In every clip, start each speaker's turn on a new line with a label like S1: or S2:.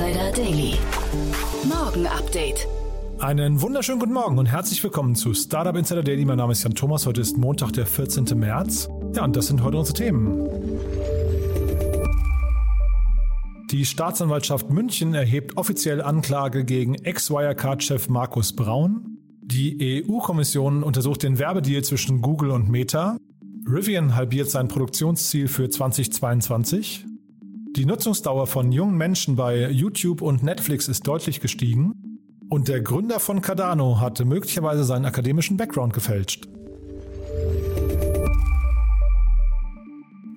S1: Insider Daily. Morgen Update.
S2: Einen wunderschönen guten Morgen und herzlich willkommen zu Startup Insider Daily. Mein Name ist Jan Thomas. Heute ist Montag, der 14. März. Ja, und das sind heute unsere Themen. Die Staatsanwaltschaft München erhebt offiziell Anklage gegen Ex-Wirecard-Chef Markus Braun. Die EU-Kommission untersucht den Werbedeal zwischen Google und Meta. Rivian halbiert sein Produktionsziel für 2022. Die Nutzungsdauer von jungen Menschen bei YouTube und Netflix ist deutlich gestiegen. Und der Gründer von Cardano hatte möglicherweise seinen akademischen Background gefälscht.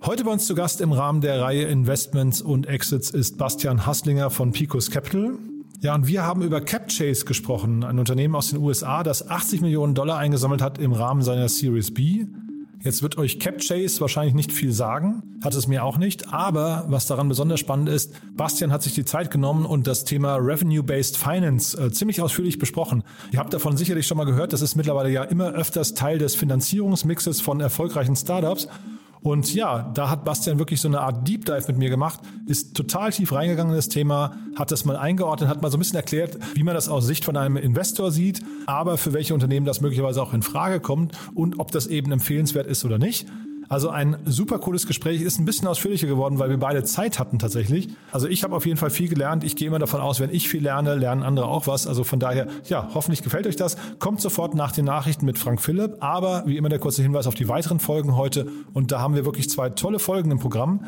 S2: Heute bei uns zu Gast im Rahmen der Reihe Investments und Exits ist Bastian Hasslinger von Picos Capital. Ja, und wir haben über CapChase gesprochen, ein Unternehmen aus den USA, das 80 Millionen Dollar eingesammelt hat im Rahmen seiner Series B. Jetzt wird euch CapChase wahrscheinlich nicht viel sagen, hat es mir auch nicht, aber was daran besonders spannend ist, Bastian hat sich die Zeit genommen und das Thema Revenue-Based Finance äh, ziemlich ausführlich besprochen. Ihr habt davon sicherlich schon mal gehört, das ist mittlerweile ja immer öfters Teil des Finanzierungsmixes von erfolgreichen Startups und ja, da hat Bastian wirklich so eine Art Deep Dive mit mir gemacht, ist total tief reingegangen in das Thema, hat das mal eingeordnet, hat mal so ein bisschen erklärt, wie man das aus Sicht von einem Investor sieht, aber für welche Unternehmen das möglicherweise auch in Frage kommt und ob das eben empfehlenswert ist oder nicht. Also ein super cooles Gespräch, ist ein bisschen ausführlicher geworden, weil wir beide Zeit hatten tatsächlich. Also ich habe auf jeden Fall viel gelernt. Ich gehe immer davon aus, wenn ich viel lerne, lernen andere auch was. Also von daher, ja, hoffentlich gefällt euch das. Kommt sofort nach den Nachrichten mit Frank Philipp. Aber wie immer der kurze Hinweis auf die weiteren Folgen heute. Und da haben wir wirklich zwei tolle Folgen im Programm.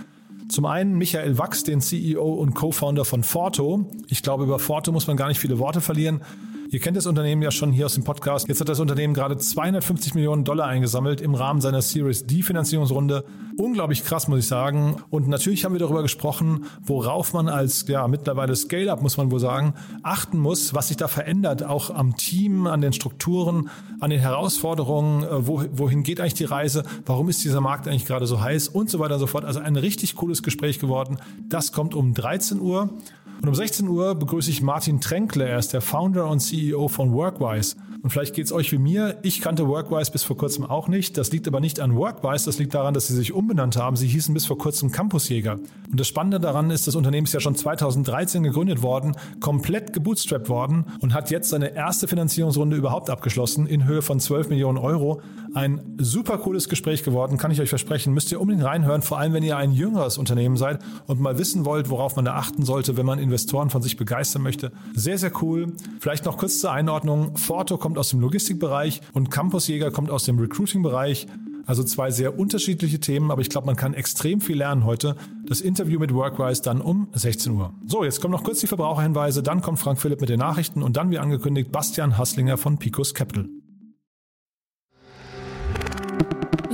S2: Zum einen Michael Wachs, den CEO und Co-Founder von Forto. Ich glaube, über Forto muss man gar nicht viele Worte verlieren. Ihr kennt das Unternehmen ja schon hier aus dem Podcast. Jetzt hat das Unternehmen gerade 250 Millionen Dollar eingesammelt im Rahmen seiner Series D Finanzierungsrunde. Unglaublich krass, muss ich sagen. Und natürlich haben wir darüber gesprochen, worauf man als ja mittlerweile Scale-up, muss man wohl sagen, achten muss, was sich da verändert, auch am Team, an den Strukturen, an den Herausforderungen, äh, wo, wohin geht eigentlich die Reise, warum ist dieser Markt eigentlich gerade so heiß und so weiter und so fort. Also ein richtig cooles Gespräch geworden. Das kommt um 13 Uhr. Und um 16 Uhr begrüße ich Martin Tränkle. Er ist der Founder und CEO von Workwise. Und vielleicht geht es euch wie mir. Ich kannte Workwise bis vor kurzem auch nicht. Das liegt aber nicht an Workwise. Das liegt daran, dass sie sich umbenannt haben. Sie hießen bis vor kurzem Campusjäger. Und das Spannende daran ist, das Unternehmen ist ja schon 2013 gegründet worden, komplett gebootstrapped worden und hat jetzt seine erste Finanzierungsrunde überhaupt abgeschlossen in Höhe von 12 Millionen Euro. Ein super cooles Gespräch geworden, kann ich euch versprechen. Müsst ihr unbedingt reinhören, vor allem wenn ihr ein jüngeres Unternehmen seid und mal wissen wollt, worauf man da achten sollte, wenn man Investoren von sich begeistern möchte. Sehr, sehr cool. Vielleicht noch kurz zur Einordnung. Forto kommt aus dem Logistikbereich und Campusjäger kommt aus dem Recruiting-Bereich. Also zwei sehr unterschiedliche Themen, aber ich glaube, man kann extrem viel lernen heute. Das Interview mit Workwise dann um 16 Uhr. So, jetzt kommen noch kurz die Verbraucherhinweise, dann kommt Frank Philipp mit den Nachrichten und dann, wie angekündigt, Bastian Hasslinger von Picos Capital.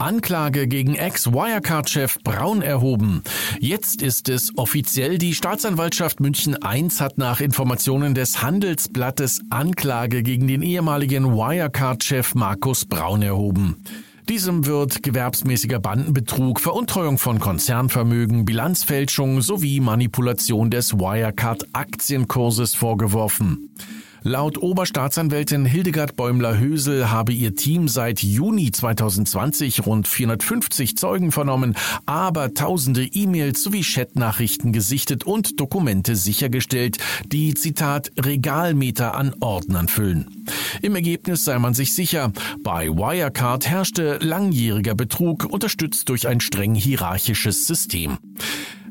S3: Anklage gegen Ex-Wirecard-Chef Braun erhoben. Jetzt ist es offiziell. Die Staatsanwaltschaft München I hat nach Informationen des Handelsblattes Anklage gegen den ehemaligen Wirecard-Chef Markus Braun erhoben. Diesem wird gewerbsmäßiger Bandenbetrug, Veruntreuung von Konzernvermögen, Bilanzfälschung sowie Manipulation des Wirecard-Aktienkurses vorgeworfen. Laut Oberstaatsanwältin Hildegard Bäumler-Hösel habe ihr Team seit Juni 2020 rund 450 Zeugen vernommen, aber tausende E-Mails sowie Chatnachrichten gesichtet und Dokumente sichergestellt, die, Zitat, Regalmeter an Ordnern füllen. Im Ergebnis sei man sich sicher, bei Wirecard herrschte langjähriger Betrug, unterstützt durch ein streng hierarchisches System.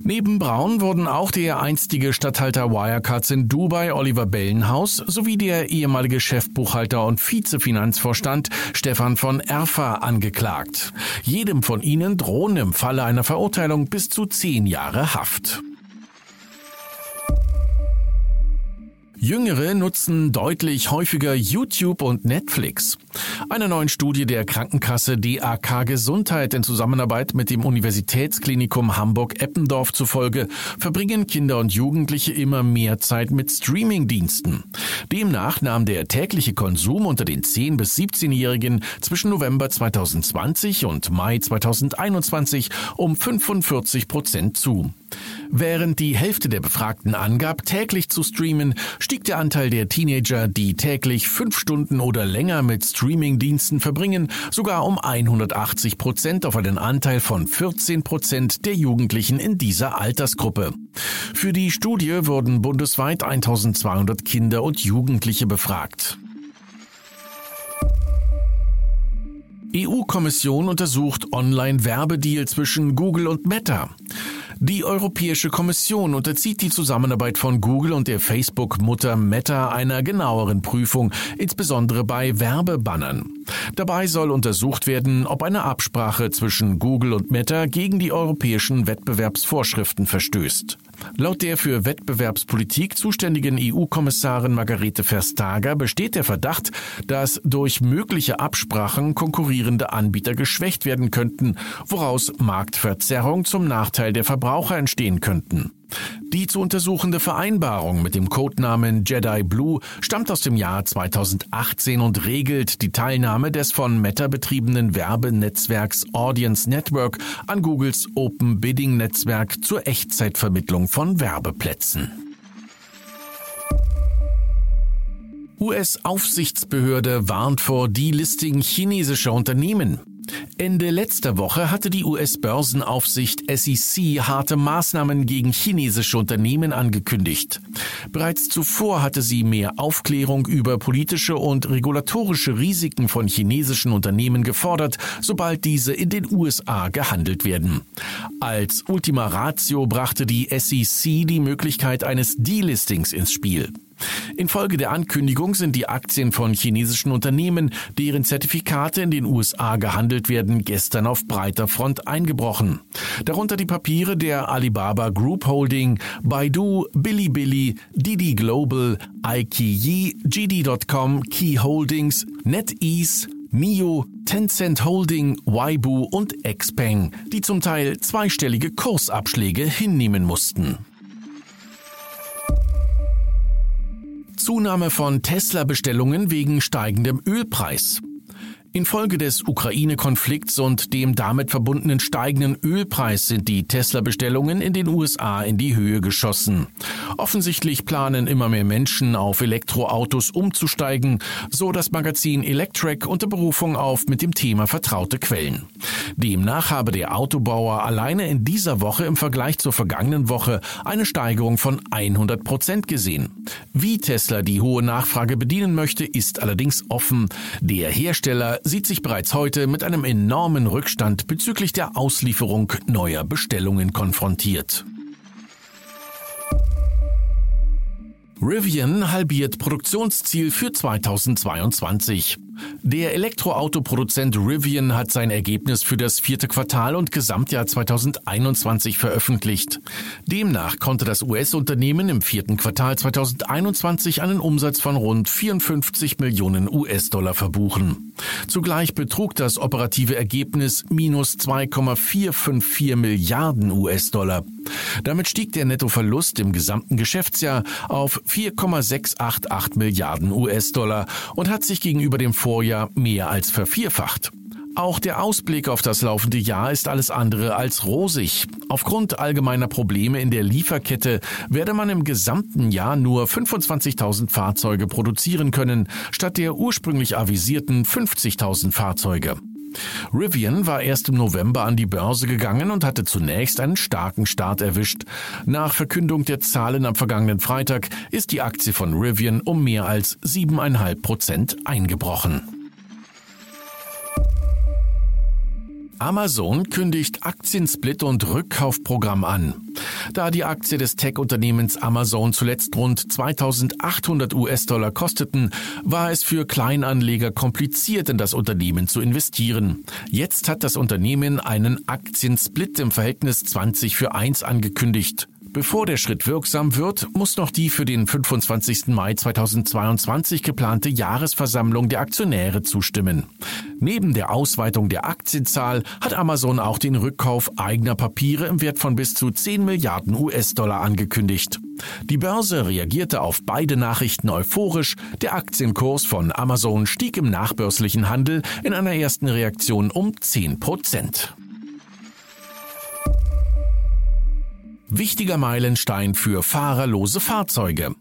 S3: Neben Braun wurden auch der einstige Statthalter Wirecards in Dubai, Oliver Bellenhaus, sowie der ehemalige Chefbuchhalter und Vizefinanzvorstand Stefan von Erfa angeklagt. Jedem von ihnen drohen im Falle einer Verurteilung bis zu zehn Jahre Haft. Jüngere nutzen deutlich häufiger YouTube und Netflix. Einer neuen Studie der Krankenkasse DAK Gesundheit in Zusammenarbeit mit dem Universitätsklinikum Hamburg-Eppendorf zufolge verbringen Kinder und Jugendliche immer mehr Zeit mit Streamingdiensten. Demnach nahm der tägliche Konsum unter den 10 bis 17-Jährigen zwischen November 2020 und Mai 2021 um 45 Prozent zu. Während die Hälfte der Befragten angab, täglich zu streamen, stieg der Anteil der Teenager, die täglich fünf Stunden oder länger mit Streamingdiensten verbringen, sogar um 180 Prozent auf einen Anteil von 14 Prozent der Jugendlichen in dieser Altersgruppe. Für die Studie wurden bundesweit 1200 Kinder und Jugendliche befragt. EU-Kommission untersucht Online-Werbedeal zwischen Google und Meta. Die Europäische Kommission unterzieht die Zusammenarbeit von Google und der Facebook-Mutter Meta einer genaueren Prüfung, insbesondere bei Werbebannern. Dabei soll untersucht werden, ob eine Absprache zwischen Google und Meta gegen die europäischen Wettbewerbsvorschriften verstößt. Laut der für Wettbewerbspolitik zuständigen EU-Kommissarin Margarete Verstager besteht der Verdacht, dass durch mögliche Absprachen konkurrierende Anbieter geschwächt werden könnten, woraus Marktverzerrung zum Nachteil der Verbraucher entstehen könnten. Die zu untersuchende Vereinbarung mit dem Codenamen Jedi Blue stammt aus dem Jahr 2018 und regelt die Teilnahme des von Meta betriebenen Werbenetzwerks Audience Network an Googles Open Bidding Netzwerk zur Echtzeitvermittlung von Werbeplätzen. US-Aufsichtsbehörde warnt vor Delisting chinesischer Unternehmen. Ende letzter Woche hatte die US-Börsenaufsicht SEC harte Maßnahmen gegen chinesische Unternehmen angekündigt. Bereits zuvor hatte sie mehr Aufklärung über politische und regulatorische Risiken von chinesischen Unternehmen gefordert, sobald diese in den USA gehandelt werden. Als Ultima Ratio brachte die SEC die Möglichkeit eines Delistings ins Spiel. Infolge der Ankündigung sind die Aktien von chinesischen Unternehmen, deren Zertifikate in den USA gehandelt werden, gestern auf breiter Front eingebrochen. Darunter die Papiere der Alibaba Group Holding, Baidu, Bilibili, Didi Global, iQIYI, GD.com, Key Holdings, NetEase, Mio, Tencent Holding, Weibu und Xpeng, die zum Teil zweistellige Kursabschläge hinnehmen mussten. Zunahme von Tesla-Bestellungen wegen steigendem Ölpreis. Infolge des Ukraine-Konflikts und dem damit verbundenen steigenden Ölpreis sind die Tesla-Bestellungen in den USA in die Höhe geschossen. Offensichtlich planen immer mehr Menschen auf Elektroautos umzusteigen, so das Magazin Electrek unter Berufung auf mit dem Thema vertraute Quellen. Demnach habe der Autobauer alleine in dieser Woche im Vergleich zur vergangenen Woche eine Steigerung von 100 Prozent gesehen. Wie Tesla die hohe Nachfrage bedienen möchte, ist allerdings offen. Der Hersteller sieht sich bereits heute mit einem enormen Rückstand bezüglich der Auslieferung neuer Bestellungen konfrontiert. Rivian halbiert Produktionsziel für 2022. Der Elektroautoproduzent Rivian hat sein Ergebnis für das vierte Quartal und Gesamtjahr 2021 veröffentlicht. Demnach konnte das US-Unternehmen im vierten Quartal 2021 einen Umsatz von rund 54 Millionen US-Dollar verbuchen. Zugleich betrug das operative Ergebnis minus 2,454 Milliarden US-Dollar. Damit stieg der Nettoverlust im gesamten Geschäftsjahr auf 4,688 Milliarden US-Dollar und hat sich gegenüber dem Vorjahr mehr als vervierfacht. Auch der Ausblick auf das laufende Jahr ist alles andere als rosig. Aufgrund allgemeiner Probleme in der Lieferkette werde man im gesamten Jahr nur 25.000 Fahrzeuge produzieren können, statt der ursprünglich avisierten 50.000 Fahrzeuge. Rivian war erst im November an die Börse gegangen und hatte zunächst einen starken Start erwischt. Nach Verkündung der Zahlen am vergangenen Freitag ist die Aktie von Rivian um mehr als 7,5 Prozent eingebrochen. Amazon kündigt Aktiensplit und Rückkaufprogramm an. Da die Aktie des Tech-Unternehmens Amazon zuletzt rund 2800 US-Dollar kosteten, war es für Kleinanleger kompliziert, in das Unternehmen zu investieren. Jetzt hat das Unternehmen einen Aktiensplit im Verhältnis 20 für 1 angekündigt. Bevor der Schritt wirksam wird, muss noch die für den 25. Mai 2022 geplante Jahresversammlung der Aktionäre zustimmen. Neben der Ausweitung der Aktienzahl hat Amazon auch den Rückkauf eigener Papiere im Wert von bis zu 10 Milliarden US-Dollar angekündigt. Die Börse reagierte auf beide Nachrichten euphorisch. Der Aktienkurs von Amazon stieg im nachbörslichen Handel in einer ersten Reaktion um 10 Prozent. Wichtiger Meilenstein für fahrerlose Fahrzeuge.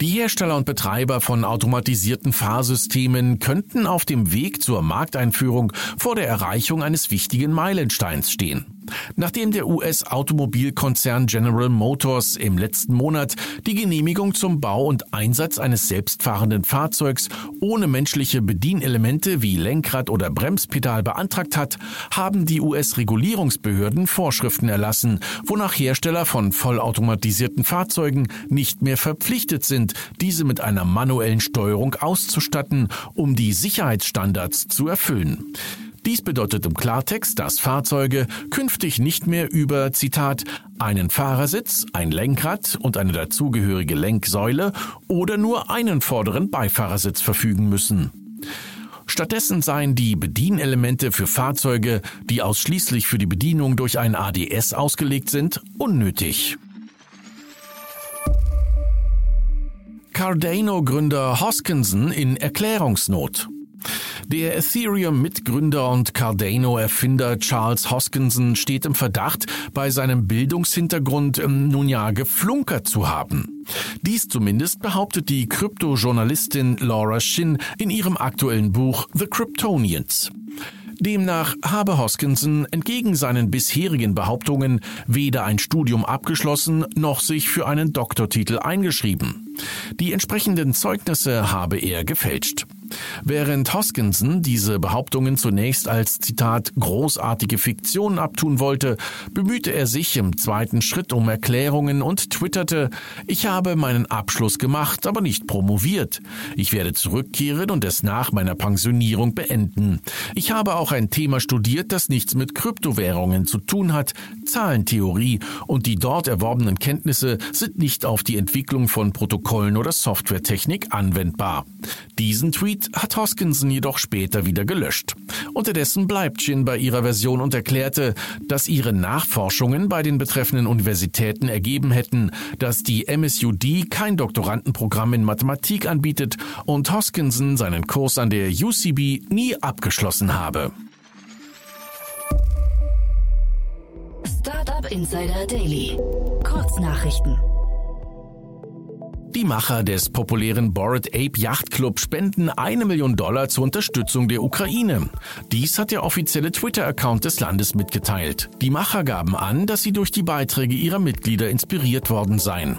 S3: Die Hersteller und Betreiber von automatisierten Fahrsystemen könnten auf dem Weg zur Markteinführung vor der Erreichung eines wichtigen Meilensteins stehen. Nachdem der US-Automobilkonzern General Motors im letzten Monat die Genehmigung zum Bau und Einsatz eines selbstfahrenden Fahrzeugs ohne menschliche Bedienelemente wie Lenkrad oder Bremspedal beantragt hat, haben die US-Regulierungsbehörden Vorschriften erlassen, wonach Hersteller von vollautomatisierten Fahrzeugen nicht mehr verpflichtet sind, diese mit einer manuellen Steuerung auszustatten, um die Sicherheitsstandards zu erfüllen. Dies bedeutet im Klartext, dass Fahrzeuge künftig nicht mehr über, Zitat, einen Fahrersitz, ein Lenkrad und eine dazugehörige Lenksäule oder nur einen vorderen Beifahrersitz verfügen müssen. Stattdessen seien die Bedienelemente für Fahrzeuge, die ausschließlich für die Bedienung durch ein ADS ausgelegt sind, unnötig. Cardano-Gründer Hoskinson in Erklärungsnot. Der Ethereum-Mitgründer und Cardano-Erfinder Charles Hoskinson steht im Verdacht, bei seinem Bildungshintergrund ähm, nun ja geflunkert zu haben. Dies zumindest behauptet die Kryptojournalistin Laura Shin in ihrem aktuellen Buch The Kryptonians. Demnach habe Hoskinson entgegen seinen bisherigen Behauptungen weder ein Studium abgeschlossen noch sich für einen Doktortitel eingeschrieben. Die entsprechenden Zeugnisse habe er gefälscht. Während Hoskinson diese Behauptungen zunächst als Zitat großartige Fiktion abtun wollte, bemühte er sich im zweiten Schritt um Erklärungen und twitterte, ich habe meinen Abschluss gemacht, aber nicht promoviert. Ich werde zurückkehren und es nach meiner Pensionierung beenden. Ich habe auch ein Thema studiert, das nichts mit Kryptowährungen zu tun hat, Zahlentheorie, und die dort erworbenen Kenntnisse sind nicht auf die Entwicklung von Protokollen oder Softwaretechnik anwendbar. Diesen Tweet Tweet hat Hoskinson jedoch später wieder gelöscht. Unterdessen bleibt Jin bei ihrer Version und erklärte, dass ihre Nachforschungen bei den betreffenden Universitäten ergeben hätten, dass die MSUD kein Doktorandenprogramm in Mathematik anbietet und Hoskinson seinen Kurs an der UCB nie abgeschlossen habe.
S1: Startup Insider Daily. Kurznachrichten.
S3: Die Macher des populären Bored Ape Yacht Club spenden eine Million Dollar zur Unterstützung der Ukraine. Dies hat der offizielle Twitter-Account des Landes mitgeteilt. Die Macher gaben an, dass sie durch die Beiträge ihrer Mitglieder inspiriert worden seien.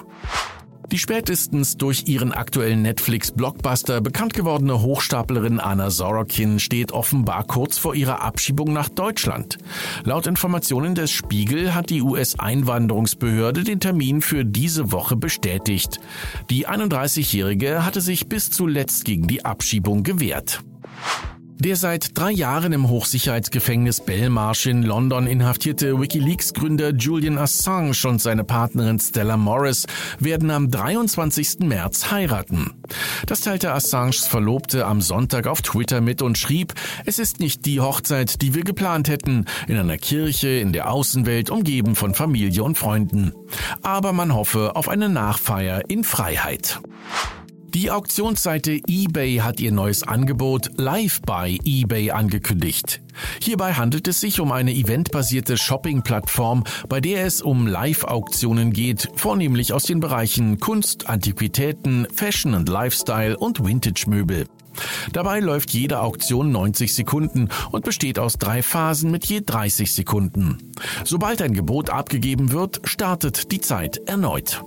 S3: Die spätestens durch ihren aktuellen Netflix-Blockbuster bekannt gewordene Hochstaplerin Anna Sorokin steht offenbar kurz vor ihrer Abschiebung nach Deutschland. Laut Informationen des Spiegel hat die US-Einwanderungsbehörde den Termin für diese Woche bestätigt. Die 31-Jährige hatte sich bis zuletzt gegen die Abschiebung gewehrt. Der seit drei Jahren im Hochsicherheitsgefängnis Belmarsh in London inhaftierte Wikileaks-Gründer Julian Assange und seine Partnerin Stella Morris werden am 23. März heiraten. Das teilte Assanges Verlobte am Sonntag auf Twitter mit und schrieb, es ist nicht die Hochzeit, die wir geplant hätten, in einer Kirche, in der Außenwelt, umgeben von Familie und Freunden. Aber man hoffe auf eine Nachfeier in Freiheit. Die Auktionsseite eBay hat ihr neues Angebot Live by eBay angekündigt. Hierbei handelt es sich um eine eventbasierte Shopping-Plattform, bei der es um Live-Auktionen geht, vornehmlich aus den Bereichen Kunst, Antiquitäten, Fashion und Lifestyle und Vintage-Möbel. Dabei läuft jede Auktion 90 Sekunden und besteht aus drei Phasen mit je 30 Sekunden. Sobald ein Gebot abgegeben wird, startet die Zeit erneut.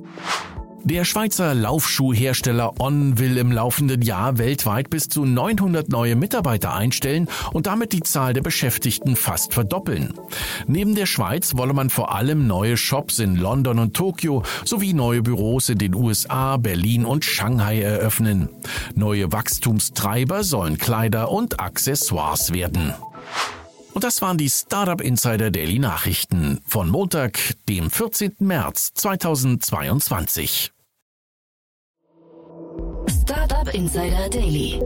S3: Der Schweizer Laufschuhhersteller On will im laufenden Jahr weltweit bis zu 900 neue Mitarbeiter einstellen und damit die Zahl der Beschäftigten fast verdoppeln. Neben der Schweiz wolle man vor allem neue Shops in London und Tokio sowie neue Büros in den USA, Berlin und Shanghai eröffnen. Neue Wachstumstreiber sollen Kleider und Accessoires werden. Und das waren die Startup Insider Daily Nachrichten von Montag, dem 14. März 2022.
S1: Startup Insider Daily.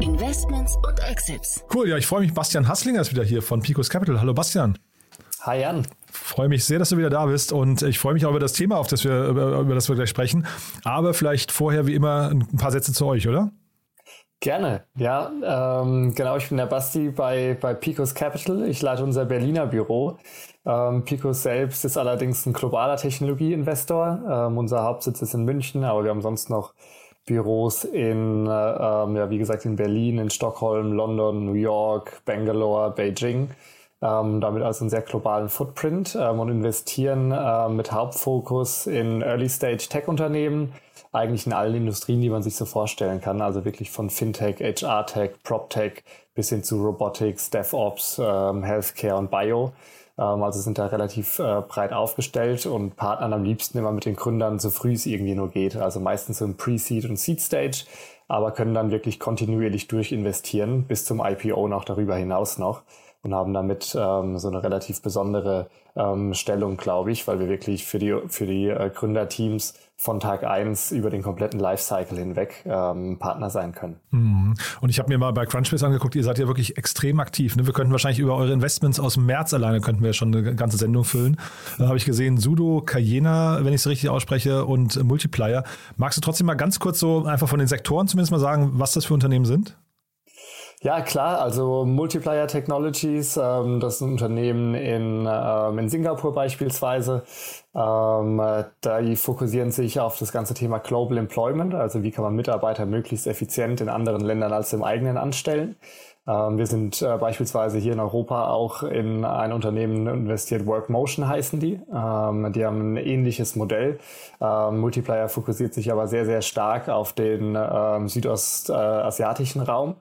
S1: Investments und Exits.
S2: Cool, ja, ich freue mich. Bastian Hasslinger ist wieder hier von Picos Capital. Hallo Bastian.
S4: Hi Jan.
S2: Freue mich sehr, dass du wieder da bist und ich freue mich auch über das Thema, auf das wir, über, über das wir gleich sprechen. Aber vielleicht vorher wie immer ein paar Sätze zu euch, oder?
S4: Gerne, ja. Ähm, genau, ich bin der Basti bei, bei Picos Capital. Ich leite unser Berliner Büro. Ähm, Picos selbst ist allerdings ein globaler Technologieinvestor. Ähm, unser Hauptsitz ist in München, aber wir haben sonst noch Büros in, äh, ähm, ja, wie gesagt, in Berlin, in Stockholm, London, New York, Bangalore, Beijing. Ähm, damit also einen sehr globalen Footprint ähm, und investieren äh, mit Hauptfokus in Early-Stage Tech-Unternehmen, eigentlich in allen Industrien, die man sich so vorstellen kann. Also wirklich von Fintech, HR-Tech, PropTech bis hin zu Robotics, DevOps, ähm, Healthcare und Bio. Ähm, also sind da relativ äh, breit aufgestellt und partnern am liebsten immer mit den Gründern so früh es irgendwie nur geht. Also meistens so im Pre-Seed und Seed-Stage, aber können dann wirklich kontinuierlich durchinvestieren bis zum IPO noch darüber hinaus noch und haben damit ähm, so eine relativ besondere ähm, Stellung, glaube ich, weil wir wirklich für die, für die äh, Gründerteams von Tag eins über den kompletten Lifecycle hinweg ähm, Partner sein können.
S2: Mhm. Und ich habe mir mal bei Crunchbase angeguckt, ihr seid ja wirklich extrem aktiv. Ne? Wir könnten wahrscheinlich über eure Investments aus März alleine könnten wir schon eine ganze Sendung füllen. Da habe ich gesehen, Sudo, Cayena, wenn ich es richtig ausspreche, und Multiplier. Magst du trotzdem mal ganz kurz so einfach von den Sektoren zumindest mal sagen, was das für Unternehmen sind?
S4: Ja, klar. Also Multiplier Technologies, ähm, das ist ein Unternehmen in, ähm, in Singapur beispielsweise. Ähm, die fokussieren sich auf das ganze Thema Global Employment, also wie kann man Mitarbeiter möglichst effizient in anderen Ländern als im eigenen anstellen. Ähm, wir sind äh, beispielsweise hier in Europa auch in ein Unternehmen investiert, Workmotion heißen die. Ähm, die haben ein ähnliches Modell. Ähm, Multiplier fokussiert sich aber sehr, sehr stark auf den südostasiatischen Raum.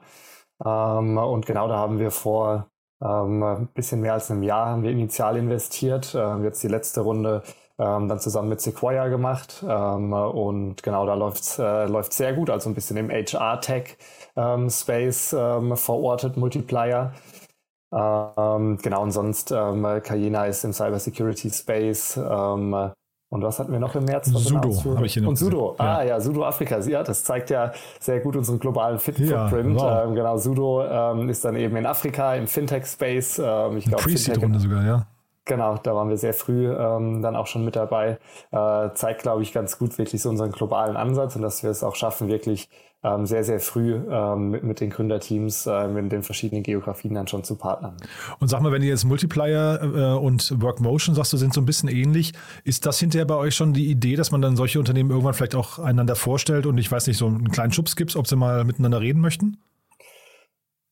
S4: Ähm, und genau da haben wir vor ähm, ein bisschen mehr als einem Jahr haben wir initial investiert. Ähm, jetzt die letzte Runde ähm, dann zusammen mit Sequoia gemacht. Ähm, und genau da läuft äh, sehr gut, also ein bisschen im HR-Tech-Space ähm, verortet, Multiplier. genau, und sonst ähm, Cayena ist im Cybersecurity-Space. Und was hatten wir noch im März?
S2: Sudo habe ich hier noch
S4: Und Sudo, ja. ah ja, Sudo Afrika. Ja, das zeigt ja sehr gut unseren globalen Fit-Footprint. Ja, wow. ähm, genau, Sudo ähm, ist dann eben in Afrika im Fintech-Space. Ähm, ich glaube,
S2: Pre-Seed-Runde sogar, ja.
S4: Genau, da waren wir sehr früh ähm, dann auch schon mit dabei. Äh, zeigt, glaube ich, ganz gut wirklich so unseren globalen Ansatz und dass wir es auch schaffen, wirklich ähm, sehr, sehr früh ähm, mit, mit den Gründerteams äh, in den verschiedenen Geografien dann schon zu partnern.
S2: Und sag mal, wenn ihr jetzt Multiplier äh, und Workmotion sagst, du sind so ein bisschen ähnlich, ist das hinterher bei euch schon die Idee, dass man dann solche Unternehmen irgendwann vielleicht auch einander vorstellt und ich weiß nicht, so einen kleinen Schubs gibt, ob sie mal miteinander reden möchten?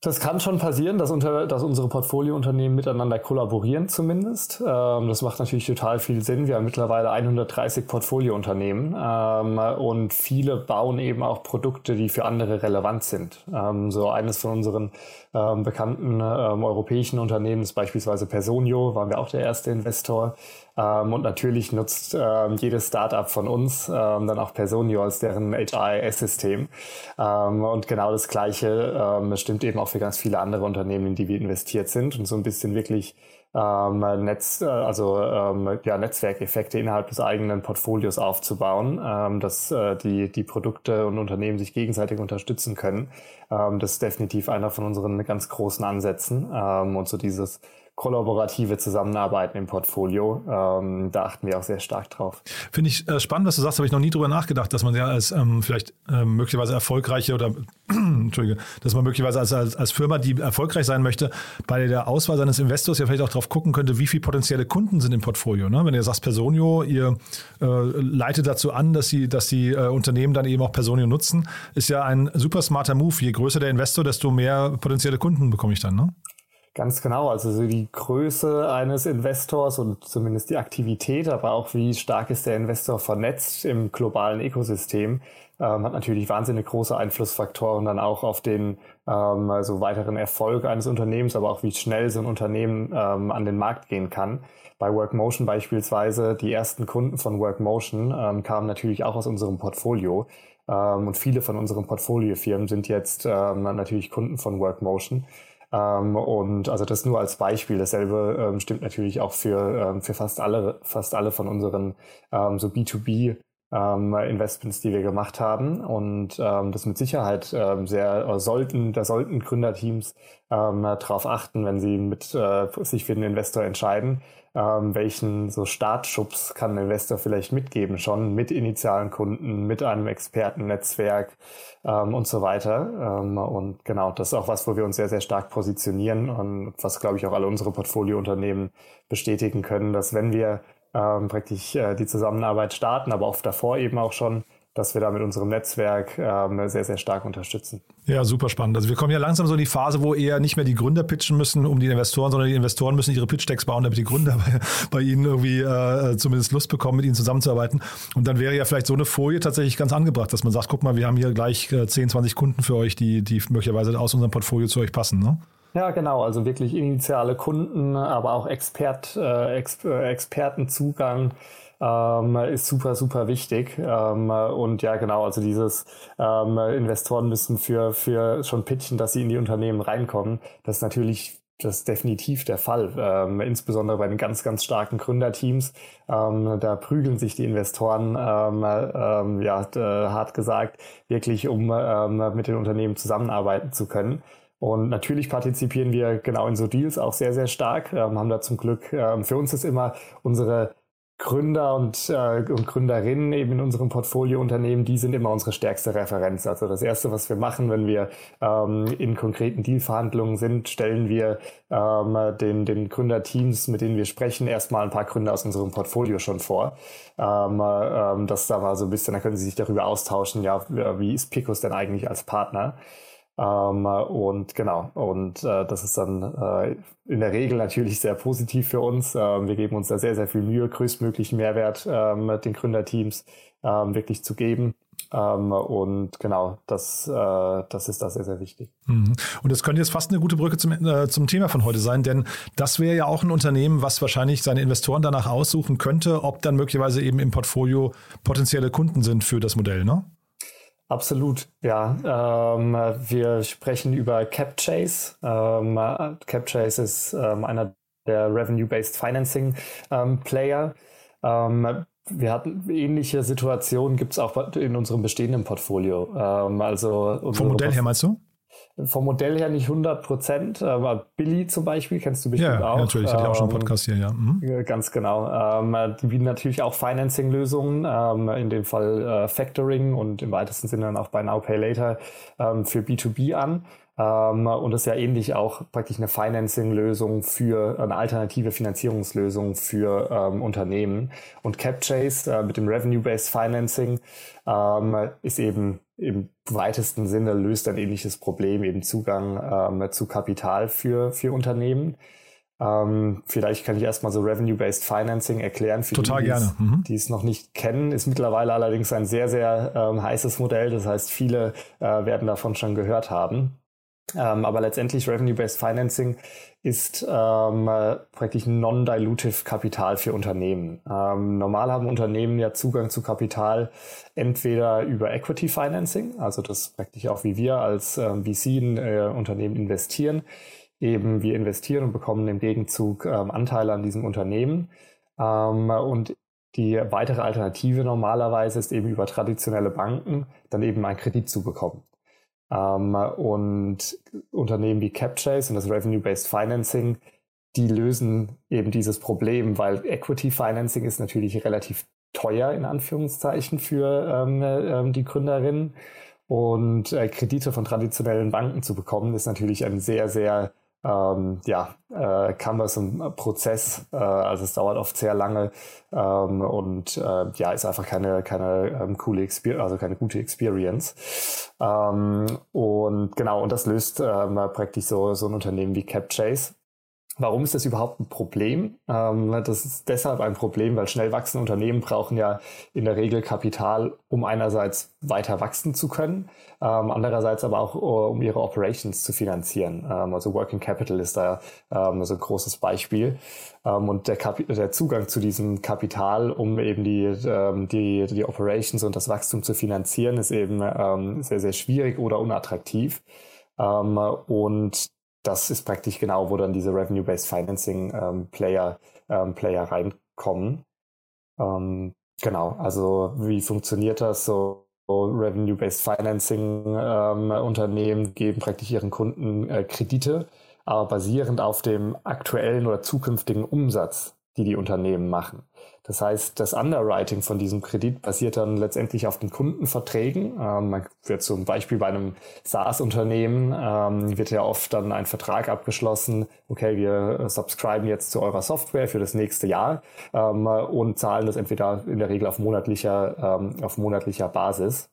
S4: Das kann schon passieren, dass, unter, dass unsere Portfoliounternehmen miteinander kollaborieren zumindest. Ähm, das macht natürlich total viel Sinn. Wir haben mittlerweile 130 Portfoliounternehmen ähm, und viele bauen eben auch Produkte, die für andere relevant sind. Ähm, so eines von unseren ähm, bekannten ähm, europäischen Unternehmen ist beispielsweise Personio, waren wir auch der erste Investor. Ähm, und natürlich nutzt ähm, jedes Startup von uns ähm, dann auch Personio als deren HRIS-System. Und genau das Gleiche stimmt eben auch für ganz viele andere Unternehmen, in die wir investiert sind und so ein bisschen wirklich ähm, Netz, äh, also ähm, ja, Netzwerkeffekte innerhalb des eigenen Portfolios aufzubauen, ähm, dass äh, die, die Produkte und Unternehmen sich gegenseitig unterstützen können. Ähm, das ist definitiv einer von unseren ganz großen Ansätzen. Ähm, und so dieses kollaborative Zusammenarbeiten im Portfolio. Ähm, da achten wir auch sehr stark drauf.
S2: Finde ich äh, spannend, was du sagst, habe ich noch nie drüber nachgedacht, dass man ja als ähm, vielleicht ähm, möglicherweise erfolgreiche oder Entschuldige, dass man möglicherweise als, als, als Firma, die erfolgreich sein möchte, bei der Auswahl seines Investors ja vielleicht auch darauf gucken könnte, wie viele potenzielle Kunden sind im Portfolio. Ne? Wenn ihr sagst Personio, ihr äh, leitet dazu an, dass die, dass die äh, Unternehmen dann eben auch Personio nutzen, ist ja ein super smarter Move. Je größer der Investor, desto mehr potenzielle Kunden bekomme ich dann. Ne?
S4: Ganz genau, also so die Größe eines Investors und zumindest die Aktivität, aber auch wie stark ist der Investor vernetzt im globalen Ökosystem, ähm, hat natürlich wahnsinnig große Einflussfaktoren dann auch auf den ähm, also weiteren Erfolg eines Unternehmens, aber auch wie schnell so ein Unternehmen ähm, an den Markt gehen kann. Bei Workmotion beispielsweise, die ersten Kunden von Workmotion ähm, kamen natürlich auch aus unserem Portfolio. Ähm, und viele von unseren Portfoliofirmen sind jetzt ähm, natürlich Kunden von Workmotion. Ähm, und also das nur als Beispiel. Dasselbe ähm, stimmt natürlich auch für, ähm, für fast alle, fast alle von unseren ähm, so B2B ähm, Investments, die wir gemacht haben. Und ähm, das mit Sicherheit ähm, sehr äh, sollten, da sollten Gründerteams ähm, darauf achten, wenn sie mit äh, sich für den Investor entscheiden, ähm, welchen so Startschubs kann ein Investor vielleicht mitgeben, schon mit initialen Kunden, mit einem Expertennetzwerk ähm, und so weiter. Ähm, und genau, das ist auch was, wo wir uns sehr, sehr stark positionieren und was, glaube ich, auch alle unsere Portfoliounternehmen bestätigen können, dass wenn wir ähm, praktisch äh, die Zusammenarbeit starten, aber auch davor eben auch schon, dass wir da mit unserem Netzwerk ähm, sehr, sehr stark unterstützen.
S2: Ja, super spannend. Also wir kommen ja langsam so in die Phase, wo eher nicht mehr die Gründer pitchen müssen um die Investoren, sondern die Investoren müssen ihre Pitch-Decks bauen, damit die Gründer bei, bei ihnen irgendwie äh, zumindest Lust bekommen, mit ihnen zusammenzuarbeiten. Und dann wäre ja vielleicht so eine Folie tatsächlich ganz angebracht, dass man sagt, guck mal, wir haben hier gleich äh, 10, 20 Kunden für euch, die, die möglicherweise aus unserem Portfolio zu euch passen. Ne?
S4: Ja, genau. Also wirklich initiale Kunden, aber auch Expert, äh, Ex äh, Expertenzugang ähm, ist super, super wichtig. Ähm, und ja, genau, also dieses ähm, Investoren müssen für, für schon pitchen, dass sie in die Unternehmen reinkommen. Das ist natürlich das ist definitiv der Fall, ähm, insbesondere bei den ganz, ganz starken Gründerteams. Ähm, da prügeln sich die Investoren, ähm, ähm ja, hart gesagt, wirklich, um ähm, mit den Unternehmen zusammenarbeiten zu können. Und natürlich partizipieren wir genau in so Deals auch sehr, sehr stark, ähm, haben da zum Glück, ähm, für uns ist immer unsere Gründer und, äh, und Gründerinnen eben in unserem Portfoliounternehmen, die sind immer unsere stärkste Referenz. Also das Erste, was wir machen, wenn wir ähm, in konkreten Dealverhandlungen sind, stellen wir ähm, den, den Gründerteams, mit denen wir sprechen, erstmal ein paar Gründer aus unserem Portfolio schon vor. Ähm, ähm, das da mal so ein bisschen, da können sie sich darüber austauschen, ja, wie ist Picos denn eigentlich als Partner? Ähm, und genau, und äh, das ist dann äh, in der Regel natürlich sehr positiv für uns. Ähm, wir geben uns da sehr, sehr viel Mühe, größtmöglichen Mehrwert ähm, den Gründerteams ähm, wirklich zu geben. Ähm, und genau, das, äh, das ist da sehr, sehr wichtig.
S2: Mhm. Und das könnte jetzt fast eine gute Brücke zum, äh, zum Thema von heute sein, denn das wäre ja auch ein Unternehmen, was wahrscheinlich seine Investoren danach aussuchen könnte, ob dann möglicherweise eben im Portfolio potenzielle Kunden sind für das Modell, ne?
S4: Absolut, ja. Ähm, wir sprechen über CapChase. Ähm, CapChase ist ähm, einer der Revenue-Based Financing ähm, Player. Ähm, wir hatten ähnliche Situationen, gibt es auch in unserem bestehenden Portfolio. Ähm, also
S2: Vom Modell her meinst du?
S4: Vom Modell her nicht 100 Prozent, aber Billy zum Beispiel kennst du bestimmt
S2: ja,
S4: auch.
S2: Ja, natürlich, ich hatte auch schon einen ähm, Podcast hier, ja.
S4: Mhm. Ganz genau. Ähm, die bieten natürlich auch Financing-Lösungen, ähm, in dem Fall äh, Factoring und im weitesten Sinne dann auch bei Now Pay Later ähm, für B2B an. Ähm, und das ist ja ähnlich auch praktisch eine Financing-Lösung für eine alternative Finanzierungslösung für ähm, Unternehmen. Und CapChase äh, mit dem Revenue-Based Financing ähm, ist eben im weitesten Sinne löst ein ähnliches Problem, eben Zugang ähm, zu Kapital für, für Unternehmen. Ähm, vielleicht kann ich erstmal so Revenue-Based Financing erklären für
S2: Total
S4: die,
S2: gerne.
S4: Mhm. die es noch nicht kennen. Ist mittlerweile allerdings ein sehr, sehr ähm, heißes Modell. Das heißt, viele äh, werden davon schon gehört haben. Ähm, aber letztendlich Revenue-Based Financing ist ähm, praktisch non-dilutive Kapital für Unternehmen. Ähm, normal haben Unternehmen ja Zugang zu Kapital entweder über Equity Financing, also das praktisch auch wie wir als ähm, VC in äh, Unternehmen investieren. Eben wir investieren und bekommen im Gegenzug ähm, Anteile an diesem Unternehmen. Ähm, und die weitere Alternative normalerweise ist eben über traditionelle Banken dann eben einen Kredit zu bekommen. Ähm, und Unternehmen wie CapChase und das Revenue-Based Financing die lösen eben dieses Problem, weil Equity Financing ist natürlich relativ teuer in Anführungszeichen für ähm, ähm, die Gründerinnen. Und äh, Kredite von traditionellen Banken zu bekommen, ist natürlich ein sehr, sehr ähm, ja, äh, cumbersome Prozess. Äh, also es dauert oft sehr lange ähm, und äh, ja, ist einfach keine, keine ähm, coole Experience, also keine gute Experience. Ähm, und genau, und das löst ähm, praktisch so, so ein Unternehmen wie CapChase. Warum ist das überhaupt ein Problem? Ähm, das ist deshalb ein Problem, weil schnell wachsende Unternehmen brauchen ja in der Regel Kapital, um einerseits weiter wachsen zu können, ähm, andererseits aber auch, uh, um ihre Operations zu finanzieren. Ähm, also Working Capital ist da so ein großes Beispiel. Und der, der Zugang zu diesem Kapital, um eben die, die, die Operations und das Wachstum zu finanzieren, ist eben sehr, sehr schwierig oder unattraktiv. und das ist praktisch genau, wo dann diese Revenue-Based Financing ähm, Player, ähm, Player reinkommen. Ähm, genau, also wie funktioniert das? So Revenue-Based Financing ähm, Unternehmen geben praktisch ihren Kunden äh, Kredite, aber basierend auf dem aktuellen oder zukünftigen Umsatz, die die Unternehmen machen. Das heißt, das Underwriting von diesem Kredit basiert dann letztendlich auf den Kundenverträgen. Ähm, man wird zum Beispiel bei einem SaaS-Unternehmen ähm, wird ja oft dann ein Vertrag abgeschlossen. Okay, wir subscriben jetzt zu eurer Software für das nächste Jahr ähm, und zahlen das entweder in der Regel auf monatlicher ähm, auf monatlicher Basis.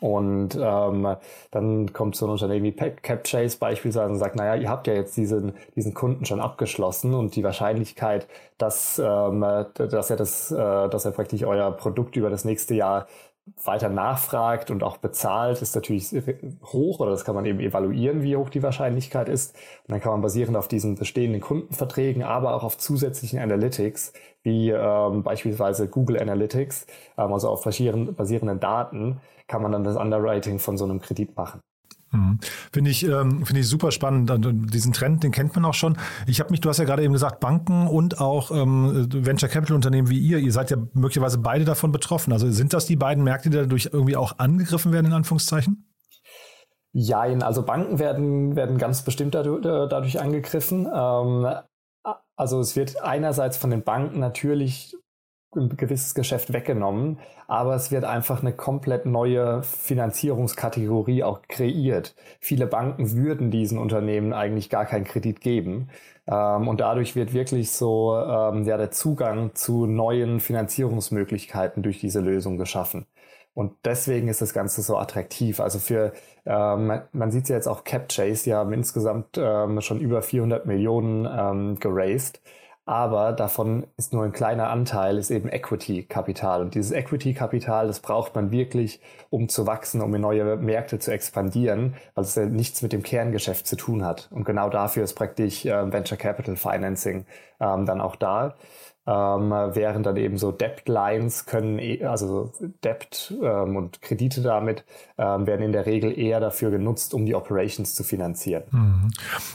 S4: Und ähm, dann kommt so ein Unternehmen wie CapChase beispielsweise und sagt, naja, ihr habt ja jetzt diesen, diesen Kunden schon abgeschlossen und die Wahrscheinlichkeit, dass, ähm, dass, er das, äh, dass er praktisch euer Produkt über das nächste Jahr weiter nachfragt und auch bezahlt, ist natürlich hoch oder das kann man eben evaluieren, wie hoch die Wahrscheinlichkeit ist. Und dann kann man basierend auf diesen bestehenden Kundenverträgen, aber auch auf zusätzlichen Analytics, wie ähm, beispielsweise Google Analytics, ähm, also auf basierenden Daten, kann man dann das Underwriting von so einem Kredit machen.
S2: Mhm. Finde ich, ähm, finde ich super spannend. Diesen Trend, den kennt man auch schon. Ich habe mich, du hast ja gerade eben gesagt, Banken und auch ähm, Venture Capital Unternehmen wie ihr, ihr seid ja möglicherweise beide davon betroffen. Also sind das die beiden Märkte, die dadurch irgendwie auch angegriffen werden, in Anführungszeichen?
S4: Jein, also Banken werden, werden ganz bestimmt dadurch, dadurch angegriffen. Ähm, also es wird einerseits von den Banken natürlich ein gewisses Geschäft weggenommen, aber es wird einfach eine komplett neue Finanzierungskategorie auch kreiert. Viele Banken würden diesen Unternehmen eigentlich gar keinen Kredit geben ähm, und dadurch wird wirklich so ähm, ja der Zugang zu neuen Finanzierungsmöglichkeiten durch diese Lösung geschaffen. Und deswegen ist das Ganze so attraktiv. Also für, ähm, man sieht ja jetzt auch CapChase, die haben insgesamt ähm, schon über 400 Millionen ähm, geraced aber davon ist nur ein kleiner Anteil, ist eben Equity-Kapital. Und dieses Equity-Kapital, das braucht man wirklich, um zu wachsen, um in neue Märkte zu expandieren, weil es ja nichts mit dem Kerngeschäft zu tun hat. Und genau dafür ist praktisch äh, Venture Capital Financing ähm, dann auch da ähm, während dann eben so Debt Lines können, eh, also Debt ähm, und Kredite damit ähm, werden in der Regel eher dafür genutzt, um die Operations zu finanzieren. Mhm.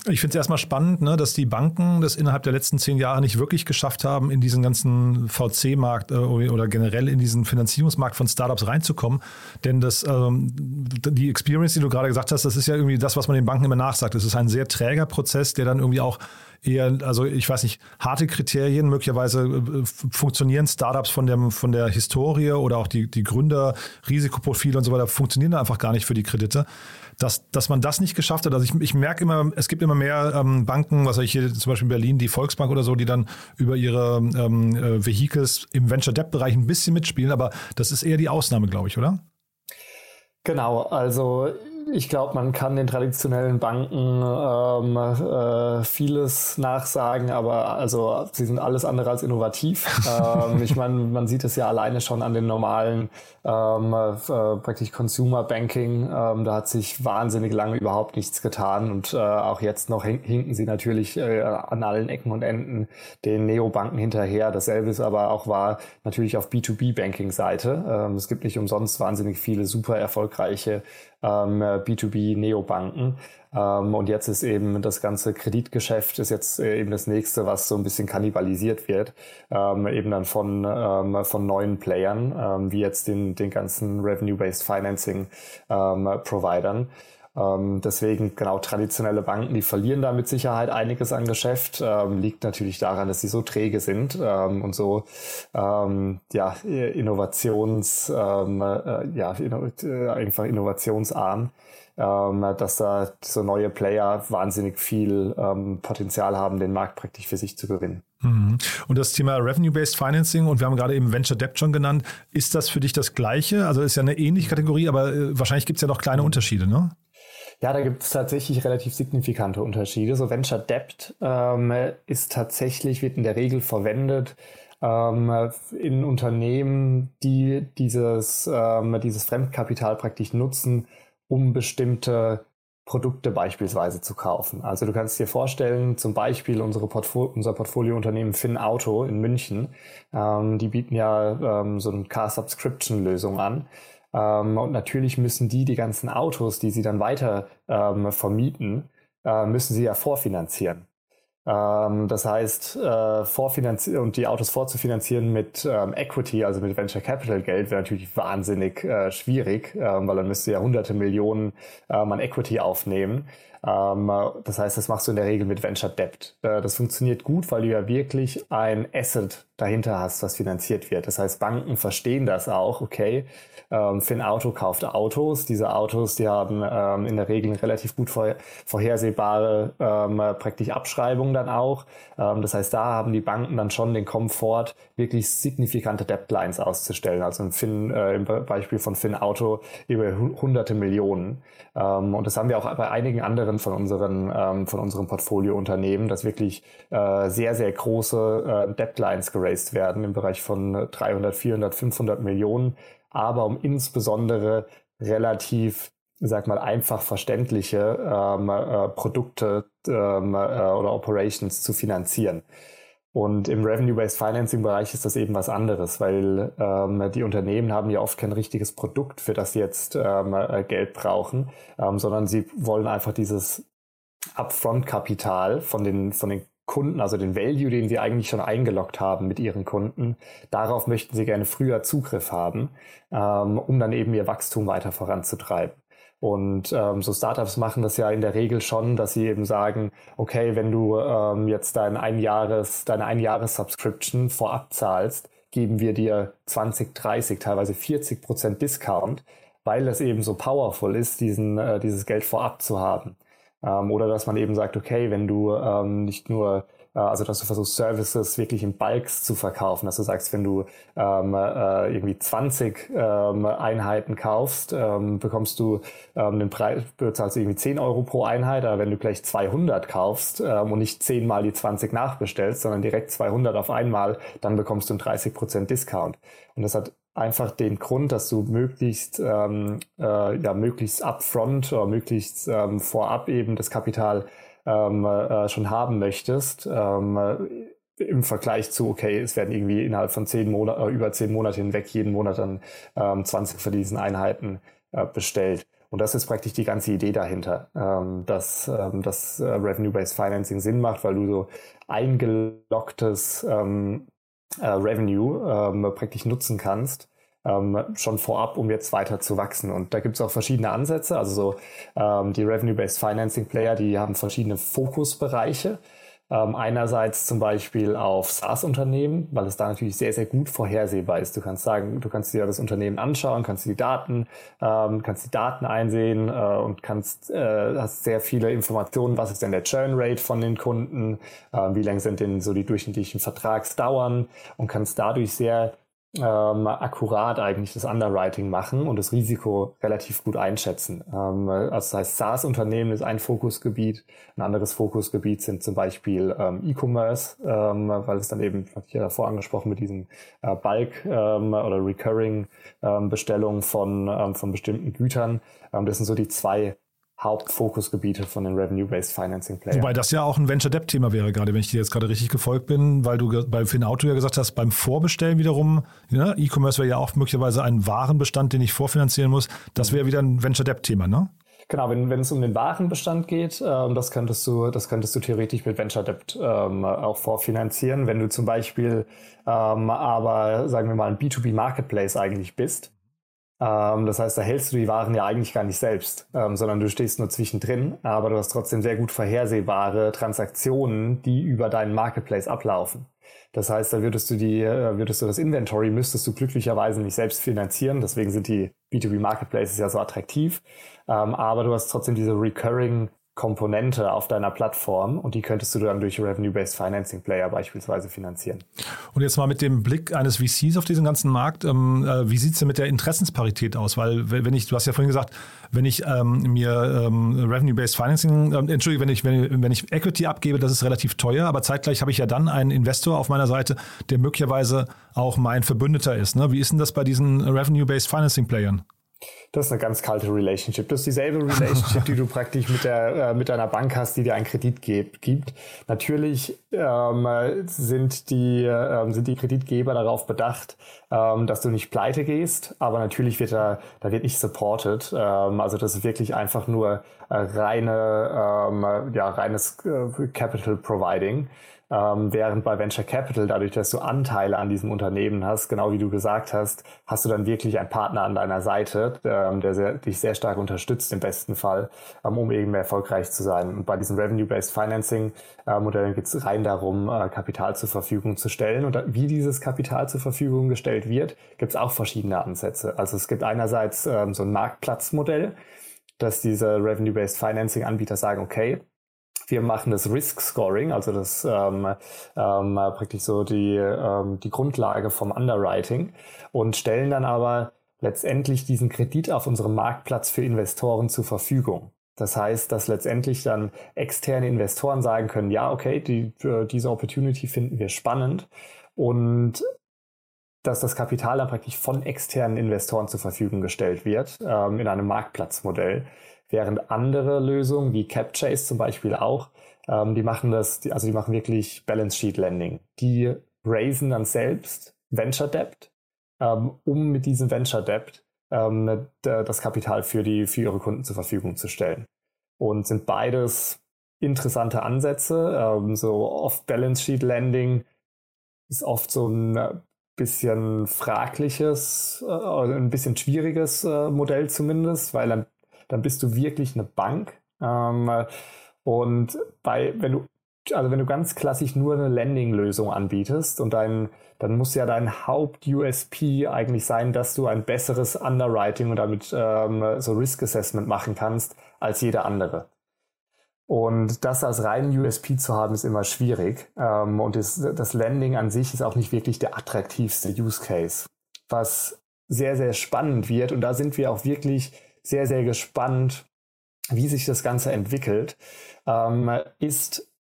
S2: Ich finde es erstmal spannend, ne, dass die Banken das innerhalb der letzten zehn Jahre nicht wirklich geschafft haben, in diesen ganzen VC-Markt äh, oder generell in diesen Finanzierungsmarkt von Startups reinzukommen. Denn das, ähm, die Experience, die du gerade gesagt hast, das ist ja irgendwie das, was man den Banken immer nachsagt. Es ist ein sehr träger Prozess, der dann irgendwie auch eher, also ich weiß nicht, harte Kriterien. Möglicherweise äh, funktionieren Startups von, dem, von der Historie oder auch die, die Gründer, Risikoprofile und so weiter, funktionieren einfach gar nicht für die Kredite. Dass, dass man das nicht geschafft hat. Also ich, ich merke immer, es gibt immer mehr ähm, Banken, was ich hier zum Beispiel in Berlin, die Volksbank oder so, die dann über ihre ähm, äh, Vehicles im Venture-Debt-Bereich ein bisschen mitspielen, aber das ist eher die Ausnahme, glaube ich, oder?
S4: Genau, also ich glaube, man kann den traditionellen Banken ähm, äh, vieles nachsagen, aber also sie sind alles andere als innovativ. ähm, ich meine, man sieht es ja alleine schon an den normalen ähm, äh, praktisch Consumer Banking. Ähm, da hat sich wahnsinnig lange überhaupt nichts getan und äh, auch jetzt noch hinken sie natürlich äh, an allen Ecken und Enden den Neobanken hinterher. Dasselbe ist aber auch wahr natürlich auf B2B-Banking-Seite. Ähm, es gibt nicht umsonst wahnsinnig viele super erfolgreiche ähm, B2B-Neobanken. Ähm, und jetzt ist eben das ganze Kreditgeschäft ist jetzt äh, eben das nächste, was so ein bisschen kannibalisiert wird, ähm, eben dann von, ähm, von neuen Playern, ähm, wie jetzt den, den ganzen Revenue-Based Financing ähm, Providern. Ähm, deswegen genau traditionelle Banken, die verlieren da mit Sicherheit einiges an Geschäft. Ähm, liegt natürlich daran, dass sie so träge sind ähm, und so ähm, ja Innovations ähm, äh, ja inno äh, einfach innovationsarm, ähm, dass da so neue Player wahnsinnig viel ähm, Potenzial haben, den Markt praktisch für sich zu gewinnen.
S2: Mhm. Und das Thema Revenue-Based Financing, und wir haben gerade eben Venture Debt schon genannt, ist das für dich das Gleiche? Also ist ja eine ähnliche Kategorie, aber äh, wahrscheinlich gibt es ja noch kleine Unterschiede, ne?
S4: Ja, da gibt es tatsächlich relativ signifikante Unterschiede. So Venture Debt ähm, ist tatsächlich, wird in der Regel verwendet ähm, in Unternehmen, die dieses, ähm, dieses Fremdkapital praktisch nutzen, um bestimmte Produkte beispielsweise zu kaufen. Also du kannst dir vorstellen, zum Beispiel unsere Portfo unser Portfoliounternehmen Finn Auto in München, ähm, die bieten ja ähm, so eine Car-Subscription-Lösung an. Ähm, und natürlich müssen die die ganzen Autos, die sie dann weiter ähm, vermieten, äh, müssen sie ja vorfinanzieren. Ähm, das heißt, äh, vorfinanzieren und die Autos vorzufinanzieren mit ähm, Equity, also mit Venture Capital Geld, wäre natürlich wahnsinnig äh, schwierig, ähm, weil dann müsste ja hunderte Millionen ähm, an Equity aufnehmen. Ähm, das heißt, das machst du in der Regel mit Venture Debt. Äh, das funktioniert gut, weil du ja wirklich ein Asset dahinter hast, was finanziert wird. Das heißt, Banken verstehen das auch, okay, ähm, Auto kauft Autos. Diese Autos, die haben ähm, in der Regel relativ gut vorher, vorhersehbare ähm, praktisch Abschreibungen dann auch. Das heißt, da haben die Banken dann schon den Komfort, wirklich signifikante Deadlines auszustellen. Also im, Finn, äh, im Beispiel von Finn Auto über hunderte Millionen. Und das haben wir auch bei einigen anderen von unseren, ähm, von unseren Portfoliounternehmen, dass wirklich äh, sehr, sehr große äh, Deadlines geraced werden im Bereich von 300, 400, 500 Millionen aber um insbesondere relativ sag mal, einfach verständliche ähm, äh, Produkte ähm, äh, oder Operations zu finanzieren. Und im Revenue-Based Financing-Bereich ist das eben was anderes, weil ähm, die Unternehmen haben ja oft kein richtiges Produkt, für das sie jetzt ähm, äh, Geld brauchen, ähm, sondern sie wollen einfach dieses Upfront-Kapital von den, von den Kunden, also den Value, den sie eigentlich schon eingeloggt haben mit ihren Kunden, darauf möchten sie gerne früher Zugriff haben, ähm, um dann eben ihr Wachstum weiter voranzutreiben. Und ähm, so Startups machen das ja in der Regel schon, dass sie eben sagen, okay, wenn du ähm, jetzt dein Einjahres, deine Einjahres-Subscription vorab zahlst, geben wir dir 20, 30, teilweise 40 Prozent Discount, weil es eben so powerful ist, diesen, äh, dieses Geld vorab zu haben. Ähm, oder dass man eben sagt, okay, wenn du ähm, nicht nur also dass du versuchst, Services wirklich in Bulks zu verkaufen, dass du sagst, wenn du ähm, äh, irgendwie 20 ähm, Einheiten kaufst, ähm, bekommst du ähm, den Preis, bezahlst du irgendwie 10 Euro pro Einheit, aber wenn du gleich 200 kaufst ähm, und nicht 10 mal die 20 nachbestellst, sondern direkt 200 auf einmal, dann bekommst du einen 30% Discount. Und das hat einfach den Grund, dass du möglichst, ähm, äh, ja, möglichst upfront oder möglichst ähm, vorab eben das Kapital ähm, äh, schon haben möchtest. Ähm, äh, im Vergleich zu, okay, es werden irgendwie innerhalb von zehn Monaten, äh, über zehn Monate hinweg jeden Monat dann ähm, 20 von diesen Einheiten äh, bestellt. Und das ist praktisch die ganze Idee dahinter, ähm, dass ähm, das äh, Revenue-Based Financing Sinn macht, weil du so eingelocktes ähm, äh, Revenue ähm, praktisch nutzen kannst, ähm, schon vorab, um jetzt weiter zu wachsen. Und da gibt es auch verschiedene Ansätze. Also so ähm, die Revenue-Based Financing Player, die haben verschiedene Fokusbereiche. Ähm, einerseits zum Beispiel auf SaaS-Unternehmen, weil es da natürlich sehr, sehr gut vorhersehbar ist. Du kannst sagen, du kannst dir das Unternehmen anschauen, kannst die Daten, ähm, kannst die Daten einsehen äh, und kannst, äh, hast sehr viele Informationen, was ist denn der Churn Rate von den Kunden, äh, wie lang sind denn so die durchschnittlichen Vertragsdauern und kannst dadurch sehr ähm, akkurat eigentlich das Underwriting machen und das Risiko relativ gut einschätzen. Ähm, also das heißt, SaaS-Unternehmen ist ein Fokusgebiet. Ein anderes Fokusgebiet sind zum Beispiel ähm, E-Commerce, ähm, weil es dann eben, hatte ich ja davor angesprochen, mit diesen äh, Bulk- ähm, oder Recurring-Bestellungen ähm, von, von bestimmten Gütern. das sind so die zwei Hauptfokusgebiete von den Revenue-Based Financing Playern.
S2: Wobei das ja auch ein Venture-Debt-Thema wäre, gerade wenn ich dir jetzt gerade richtig gefolgt bin, weil du bei Finn Auto ja gesagt hast, beim Vorbestellen wiederum, ja, E-Commerce wäre ja auch möglicherweise ein Warenbestand, den ich vorfinanzieren muss. Das wäre wieder ein Venture-Debt-Thema, ne?
S4: Genau, wenn, wenn es um den Warenbestand geht, ähm, das könntest du, das könntest du theoretisch mit Venture Debt ähm, auch vorfinanzieren. Wenn du zum Beispiel ähm, aber, sagen wir mal, ein B2B Marketplace eigentlich bist, Ähm, das heißt, da hältst du die Waren ja eigentlich gar nicht selbst, ähm, sondern du stehst nur zwischendrin, aber du hast trotzdem sehr gut vorhersehbare Transaktionen, die über deinen Marketplace ablaufen. Das heißt, da würdest du die, äh, würdest du das Inventory müsstest du glücklicherweise nicht selbst finanzieren. Deswegen sind die B2B Marketplaces ja so attraktiv. Ähm, aber du hast trotzdem diese recurring Komponente auf deiner Plattform und die könntest du dann durch Revenue-Based Financing Player beispielsweise finanzieren.
S2: Und jetzt mal mit dem Blick eines VCs auf diesen ganzen Markt, ähm, äh, wie sieht's denn mit der Interessensparität aus? Weil wenn ich, du hast ja vorhin gesagt, wenn ich ähm, mir ähm, Revenue-Based Financing, ähm, Entschuldige, wenn ich, wenn, wenn ich Equity abgebe, das ist relativ teuer, aber zeitgleich habe ich ja dann einen Investor auf meiner Seite, der möglicherweise auch mein Verbündeter ist. Ne? Wie ist denn das bei diesen Revenue-Based Financing Playern?
S4: Das ist eine ganz kalte Relationship. Das ist dieselbe Relationship, die du praktisch mit, der, äh, mit deiner Bank hast, die dir einen Kredit gibt. Natürlich ähm, sind, die, ähm, sind die Kreditgeber darauf bedacht, ähm, dass du nicht pleite gehst, aber natürlich wird da, da wird nicht supported. Ähm, also das ist wirklich einfach nur äh, reine, ähm, ja, reines äh, Capital Providing. Ähm, während bei Venture Capital, dadurch, dass du Anteile an diesem Unternehmen hast, genau wie du gesagt hast, hast du dann wirklich einen Partner an deiner Seite, ähm, der sehr, dich sehr stark unterstützt im besten Fall, ähm, um eben erfolgreich zu sein. Und bei diesen Revenue-Based Financing-Modellen äh, geht es rein darum, äh, Kapital zur Verfügung zu stellen. Und wie dieses Kapital zur Verfügung gestellt wird, gibt es auch verschiedene Ansätze. Also es gibt einerseits ähm, so ein Marktplatzmodell, dass diese Revenue-Based Financing-Anbieter sagen, okay, wir machen das Risk Scoring, also das ähm, ähm, praktisch so die, ähm, die Grundlage vom Underwriting und stellen dann aber letztendlich diesen Kredit auf unserem Marktplatz für Investoren zur Verfügung. Das heißt, dass letztendlich dann externe Investoren sagen können, ja, okay, die, äh, diese Opportunity finden wir spannend und dass das Kapital dann praktisch von externen Investoren zur Verfügung gestellt wird ähm, in einem Marktplatzmodell. Während andere Lösungen wie CapChase zum Beispiel auch, ähm, die machen das, die, also die machen wirklich Balance Sheet Lending. Die raisen dann selbst Venture Debt, ähm, um mit diesem Venture Debt ähm, das Kapital für, die, für ihre Kunden zur Verfügung zu stellen. Und sind beides interessante Ansätze. Ähm, so Off-Balance Sheet Lending ist oft so ein bisschen fragliches, äh, ein bisschen schwieriges äh, Modell zumindest, weil dann dann bist du wirklich eine Bank. Ähm, und bei, wenn du, also wenn du ganz klassisch nur eine Landing-Lösung anbietest und dein, dann muss ja dein Haupt-USP eigentlich sein, dass du ein besseres Underwriting und damit ähm, so Risk Assessment machen kannst als jeder andere. Und das als reinen USP zu haben, ist immer schwierig. Ähm, und das, das Landing an sich ist auch nicht wirklich der attraktivste Use Case. Was sehr, sehr spannend wird, und da sind wir auch wirklich sehr, sehr gespannt, wie sich das Ganze entwickelt, ähm, ist,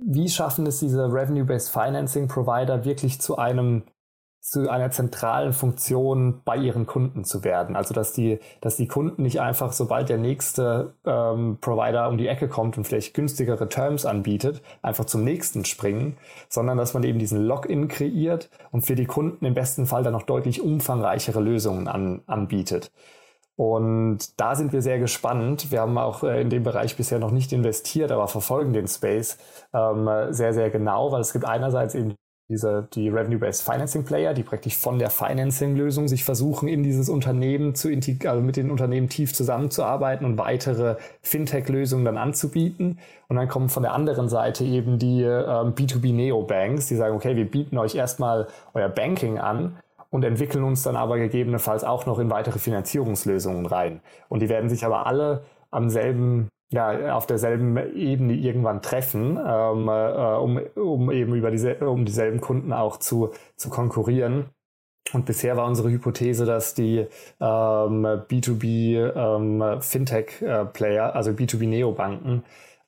S4: wie schaffen es diese Revenue-Based Financing Provider wirklich zu einem zu einer zentralen Funktion bei ihren Kunden zu werden. Also dass die, dass die Kunden nicht einfach, sobald der nächste ähm, Provider um die Ecke kommt und vielleicht günstigere Terms anbietet, einfach zum nächsten springen, sondern dass man eben diesen Login kreiert und für die Kunden im besten Fall dann noch deutlich umfangreichere Lösungen an, anbietet. Und da sind wir sehr gespannt. Wir haben auch äh, in dem Bereich bisher noch nicht investiert, aber verfolgen den Space ähm, sehr, sehr genau, weil es gibt einerseits eben diese, die Revenue-Based Financing Player, die praktisch von der Financing-Lösung sich versuchen, in dieses Unternehmen zu also mit den Unternehmen tief zusammenzuarbeiten und weitere Fintech-Lösungen dann anzubieten. Und dann kommen von der anderen Seite eben die ähm, B2B-Neo-Banks, die sagen, okay, wir bieten euch erstmal euer Banking an, und entwickeln uns dann aber gegebenenfalls auch noch in weitere Finanzierungslösungen rein. Und die werden sich aber alle am selben ja, auf derselben Ebene irgendwann treffen, ähm, äh, um, um eben über diese, um dieselben Kunden auch zu, zu konkurrieren. Und bisher war unsere Hypothese, dass die ähm, B2B ähm, Fintech-Player, äh, also B2B-Neobanken,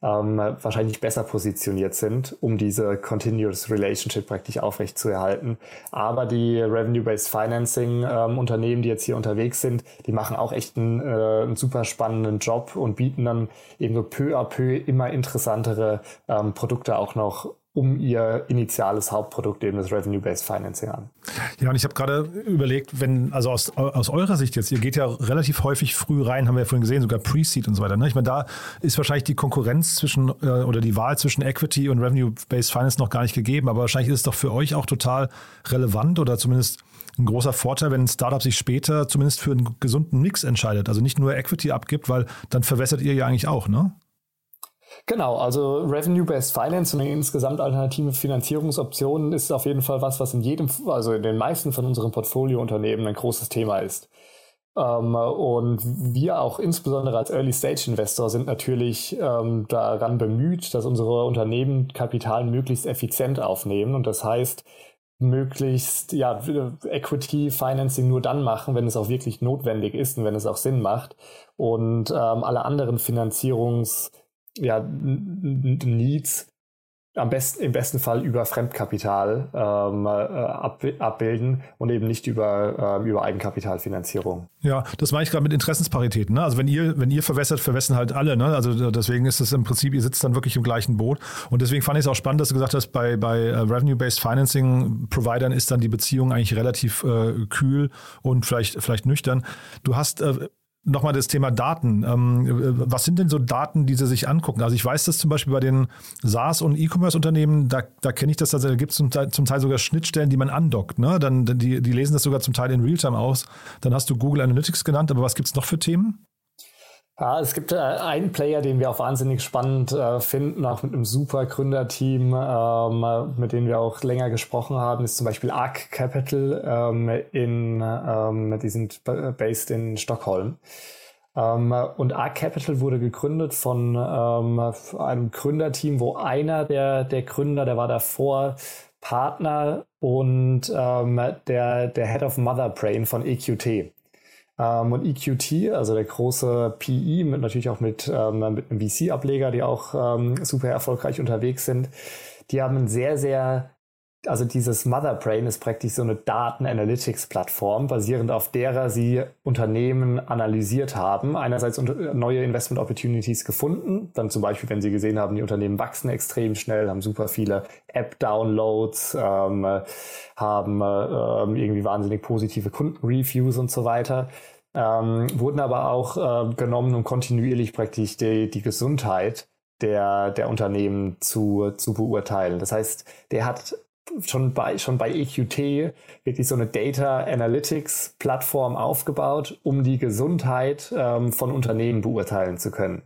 S4: ähm, wahrscheinlich besser positioniert sind, um diese Continuous Relationship praktisch aufrechtzuerhalten. Aber die Revenue-Based Financing ähm, die jetzt hier unterwegs sind, die machen auch echt einen, äh, einen super spannenden Job und bieten dann eben so peu à peu immer interessantere ähm, Produkte auch noch um ihr initiales Hauptprodukt, eben das Revenue-Based Financing an.
S2: Ja, und ich habe gerade überlegt, wenn, also aus, aus eurer Sicht jetzt, ihr geht ja relativ häufig früh rein, haben wir ja vorhin gesehen, sogar Pre-Seed und so weiter. Ne? Ich meine, da ist wahrscheinlich die Konkurrenz zwischen äh, oder die Wahl zwischen Equity und Revenue-Based Finance noch gar nicht gegeben, aber wahrscheinlich ist es doch für euch auch total relevant oder zumindest ein großer Vorteil, wenn ein Startup sich später zumindest für einen gesunden Mix entscheidet. Also nicht nur Equity abgibt, weil dann verwässert ihr ja eigentlich auch, ne?
S4: Genau, also Revenue-Based Finance und insgesamt alternative Finanzierungsoptionen ist auf jeden Fall was, was in jedem, also in den meisten von unseren Portfoliounternehmen ein großes Thema ist. Ähm, und wir auch insbesondere als Early-Stage-Investor sind natürlich ähm, daran bemüht, dass unsere Unternehmen Kapital möglichst effizient aufnehmen. Und das heißt, möglichst ja, Equity Financing nur dann machen, wenn es auch wirklich notwendig ist und wenn es auch Sinn macht. Und ähm, alle anderen Finanzierungs- ja, Needs am besten, im besten Fall über Fremdkapital ähm, äh, ab, abbilden und eben nicht über, äh, über Eigenkapitalfinanzierung.
S2: Ja, das meine ich gerade mit Interessensparitäten. Ne? Also wenn ihr, wenn ihr verwässert, verwässern halt alle. Ne? Also deswegen ist es im Prinzip, ihr sitzt dann wirklich im gleichen Boot. Und deswegen fand ich es auch spannend, dass du gesagt hast, bei, bei äh, Revenue-Based Financing-Providern ist dann die Beziehung eigentlich relativ äh, kühl und vielleicht, vielleicht nüchtern. Du hast äh, Nochmal das Thema Daten. Ähm, was sind denn so Daten, die Sie sich angucken? Also ich weiß das zum Beispiel bei den SaaS- und E-Commerce-Unternehmen, da, da kenne ich das, da gibt es zum, zum, Teil sogar Schnittstellen, die man andockt. Ne? Dann, die, die lesen das sogar zum Teil in Realtime aus. Dann hast du Google Analytics genannt, aber was gibt es noch für Themen?
S4: Ja, es gibt äh, einen Player, den wir auch wahnsinnig spannend äh, finden, auch mit einem super Gründerteam, ähm, mit dem wir auch länger gesprochen haben, ist zum Beispiel Arc Capital ähm, in, ähm, die sind based in Stockholm. Ähm, und Arc Capital wurde gegründet von ähm, einem Gründerteam, wo einer der, der Gründer, der war davor Partner und ähm, der, der Head of Mother Brain von EQT. Ähm, und EQT, also der große PE, mit, natürlich auch mit, ähm, mit einem VC-Ableger, die auch ähm, super erfolgreich unterwegs sind, die haben ein sehr, sehr also dieses Motherbrain ist praktisch so eine Daten-Analytics-Plattform, basierend auf derer sie Unternehmen analysiert haben. Einerseits neue Investment-Opportunities gefunden, dann zum Beispiel, wenn sie gesehen haben, die Unternehmen wachsen extrem schnell, haben super viele App-Downloads, ähm, haben äh, irgendwie wahnsinnig positive Kundenreviews und so weiter. Ähm, wurden aber auch äh, genommen, um kontinuierlich praktisch die, die Gesundheit der, der Unternehmen zu, zu beurteilen. Das heißt, der hat schon bei, schon bei EQT wirklich so eine Data Analytics Plattform aufgebaut, um die Gesundheit ähm, von Unternehmen beurteilen zu können.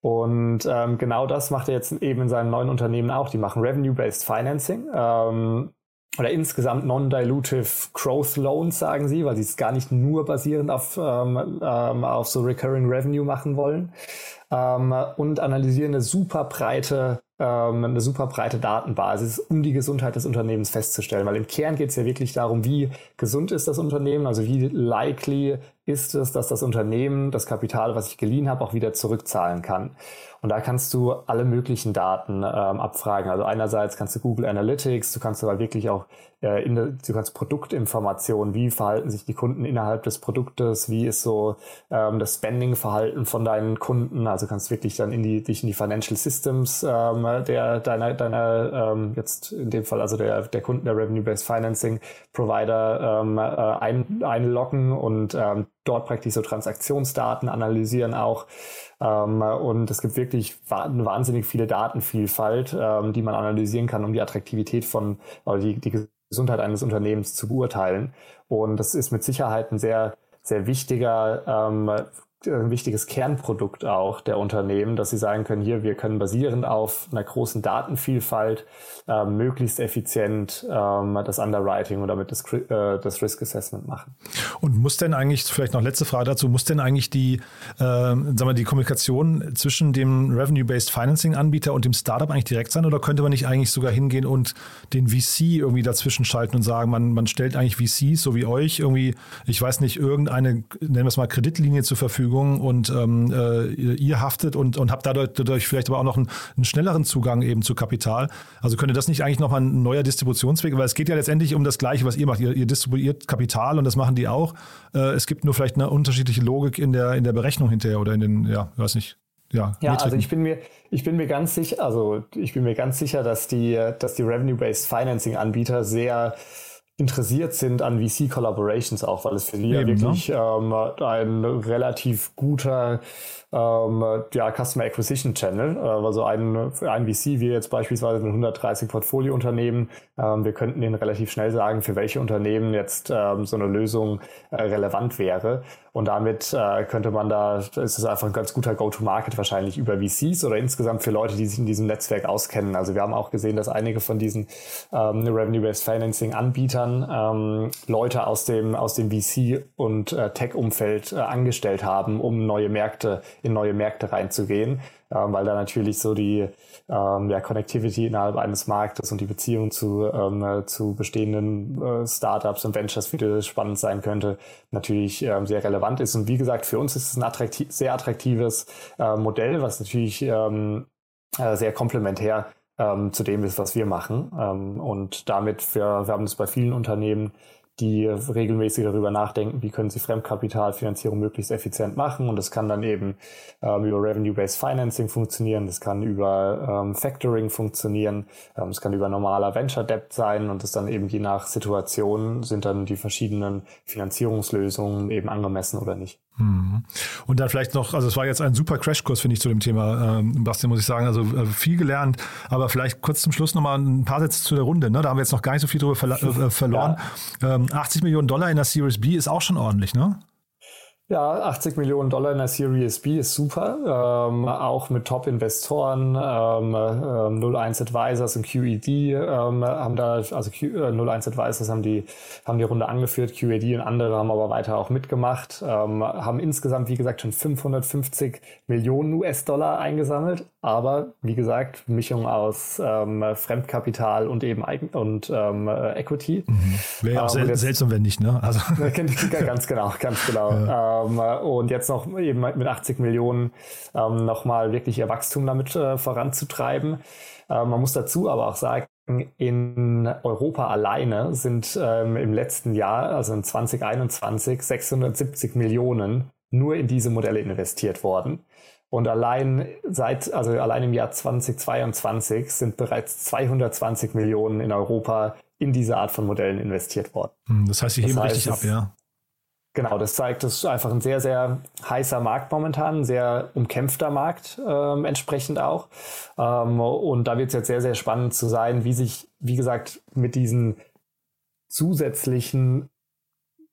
S4: Und ähm, genau das macht er jetzt eben in seinen neuen Unternehmen auch. Die machen Revenue-Based Financing ähm, oder insgesamt Non-Dilutive Growth Loans, sagen sie, weil sie es gar nicht nur basierend auf, ähm, ähm, auf so Recurring Revenue machen wollen ähm, und analysieren eine super breite ähm, eine super breite Datenbasis, um die Gesundheit des Unternehmens festzustellen. Weil im Kern geht es ja wirklich darum, wie gesund ist das Unternehmen, also wie likely ist es, dass das Unternehmen das Kapital, was ich geliehen habe, auch wieder zurückzahlen kann. Und da kannst du alle möglichen Daten ähm, abfragen. Also einerseits kannst du Google Analytics, du kannst aber wirklich auch äh, in du kannst Produktinformationen, wie verhalten sich die Kunden innerhalb des Produktes, wie ist so ähm, das Spending-Verhalten von deinen Kunden. Also kannst wirklich dann in die, dich in die Financial Systems ähm, der deiner, deiner ähm, jetzt in dem Fall also der, der Kunden der Revenue-Based Financing Provider ähm, äh, ein, einloggen und ähm, dort praktisch so Transaktionsdaten analysieren auch. Ähm, und es gibt wirklich wahnsinnig viele Datenvielfalt, ähm, die man analysieren kann, um die Attraktivität von, oder die, die Gesundheit eines Unternehmens zu beurteilen. Und das ist mit Sicherheit ein sehr, sehr wichtiger ähm, ein wichtiges Kernprodukt auch der Unternehmen, dass sie sagen können, hier, wir können basierend auf einer großen Datenvielfalt äh, möglichst effizient ähm, das Underwriting oder damit das, äh, das Risk Assessment machen.
S2: Und muss denn eigentlich, vielleicht noch letzte Frage dazu, muss denn eigentlich die, äh, sagen wir, die Kommunikation zwischen dem Revenue-Based Financing-Anbieter und dem Startup eigentlich direkt sein oder könnte man nicht eigentlich sogar hingehen und den VC irgendwie dazwischen schalten und sagen, man, man stellt eigentlich VCs, so wie euch, irgendwie, ich weiß nicht, irgendeine, nennen wir es mal, Kreditlinie zur Verfügung Verfügung und ähm, äh, ihr haftet und, und habt dadurch, dadurch vielleicht aber auch noch einen, einen, schnelleren Zugang eben zu Kapital. Also könnte das nicht eigentlich nochmal ein neuer Distributionsweg, weil es geht ja letztendlich um das Gleiche, was ihr macht. Ihr, ihr distribuiert Kapital und das machen die auch. Äh, es gibt nur vielleicht eine unterschiedliche Logik in der, in der Berechnung hinterher oder in den, ja, weiß nicht.
S4: Ja, ja also ich bin mir, ich bin mir ganz sicher, also ich bin mir ganz sicher, dass die, dass die Revenue-Based Financing-Anbieter sehr interessiert sind an VC-Collaborations auch, weil es für die ja ne? wirklich ne? ähm, ein relativ guter ähm, ja, Customer Acquisition Channel. Äh, also ein, ein VC, wie jetzt beispielsweise ein 130 Portfoliounternehmen, ähm, wir könnten ihnen relativ schnell sagen, für welche Unternehmen jetzt ähm, so eine Lösung äh, relevant wäre. Und damit äh, könnte man da, ist es einfach ein ganz guter Go-to-Market wahrscheinlich über VCs oder insgesamt für Leute, die sich in diesem Netzwerk auskennen. Also wir haben auch gesehen, dass einige von diesen ähm, Revenue-Based Financing-Anbietern ähm, Leute aus dem, aus dem VC- und äh, Tech-Umfeld äh, angestellt haben, um neue Märkte in neue Märkte reinzugehen, ähm, weil da natürlich so die ähm, ja, Connectivity innerhalb eines Marktes und die Beziehung zu, ähm, äh, zu bestehenden äh, Startups und Ventures wieder spannend sein könnte, natürlich ähm, sehr relevant ist. Und wie gesagt, für uns ist es ein attraktiv, sehr attraktives äh, Modell, was natürlich ähm, äh, sehr komplementär ähm, zu dem ist, was wir machen. Ähm, und damit, wir, wir haben das bei vielen Unternehmen, die regelmäßig darüber nachdenken, wie können sie Fremdkapitalfinanzierung möglichst effizient machen. Und das kann dann eben ähm, über Revenue-Based Financing funktionieren, das kann über ähm, Factoring funktionieren, ähm, es kann über normaler Venture Debt sein und das dann eben je nach Situation sind dann die verschiedenen Finanzierungslösungen eben angemessen oder nicht.
S2: Mhm. Und dann vielleicht noch, also es war jetzt ein super Crashkurs, finde ich, zu dem Thema, ähm, Bastian, muss ich sagen. Also äh, viel gelernt, aber vielleicht kurz zum Schluss nochmal ein paar Sätze zu der Runde. Ne? Da haben wir jetzt noch gar nicht so viel drüber verla äh, verloren. Ja. Ähm, 80 Millionen Dollar in der Series B ist auch schon ordentlich, ne?
S4: Ja, 80 Millionen Dollar in der Series B ist super. Ähm, auch mit Top-Investoren, ähm, ähm, 01 Advisors und QED ähm, haben da, also Q, äh, 01 Advisors haben die, haben die Runde angeführt, QED und andere haben aber weiter auch mitgemacht, ähm, haben insgesamt, wie gesagt, schon 550 Millionen US-Dollar eingesammelt. Aber wie gesagt, Mischung aus ähm, Fremdkapital und eben Eigen und ähm, äh, Equity.
S2: Mhm. Wäre ja auch sel jetzt, seltsam, wenn nicht, ne?
S4: Also. ganz genau, ganz genau. Ja. Ähm, und jetzt noch eben mit 80 Millionen ähm, nochmal wirklich ihr Wachstum damit äh, voranzutreiben. Äh, man muss dazu aber auch sagen, in Europa alleine sind ähm, im letzten Jahr, also in 2021, 670 Millionen nur in diese Modelle investiert worden. Und allein seit, also allein im Jahr 2022 sind bereits 220 Millionen in Europa in diese Art von Modellen investiert worden.
S2: Hm, das heißt, sie heben heißt, richtig ab, ja.
S4: Genau, das zeigt, es ist einfach ein sehr, sehr heißer Markt momentan, ein sehr umkämpfter Markt ähm, entsprechend auch. Ähm, und da wird es jetzt sehr, sehr spannend zu sein, wie sich, wie gesagt, mit diesen zusätzlichen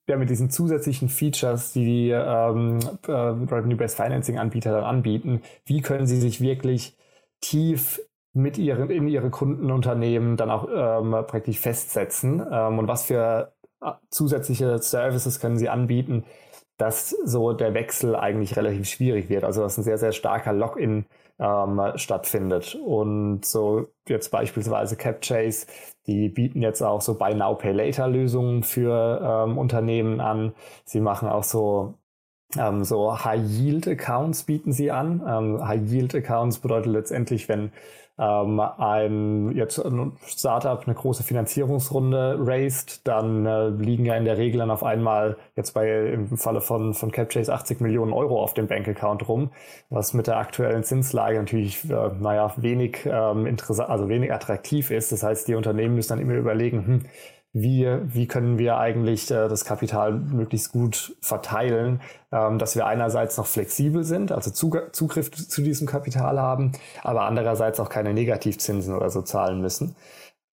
S4: ja, mit diesen zusätzlichen Features, die die ähm, äh, Revenue-Based Financing-Anbieter dann anbieten, wie können sie sich wirklich tief mit ihren, in ihre Kundenunternehmen dann auch ähm, praktisch festsetzen ähm, und was für zusätzliche Services können sie anbieten, dass so der Wechsel eigentlich relativ schwierig wird. Also dass ein sehr, sehr starker Login ähm, stattfindet. Und so jetzt beispielsweise CapChase, die bieten jetzt auch so Buy Now Pay Later Lösungen für ähm, Unternehmen an. Sie machen auch so ähm, so High Yield Accounts bieten sie an. Ähm, High Yield Accounts bedeutet letztendlich, wenn ähm, ein jetzt ein Startup eine große Finanzierungsrunde raised, dann äh, liegen ja in der Regel dann auf einmal jetzt bei im Falle von von CapChase 80 Millionen Euro auf dem Bankaccount rum, was mit der aktuellen Zinslage natürlich äh, naja wenig ähm, interessant, also wenig attraktiv ist. Das heißt, die Unternehmen müssen dann immer überlegen, hm, wie, wie können wir eigentlich äh, das Kapital möglichst gut verteilen, ähm, dass wir einerseits noch flexibel sind, also Zug Zugriff zu diesem Kapital haben, aber andererseits auch keine Negativzinsen oder so zahlen müssen.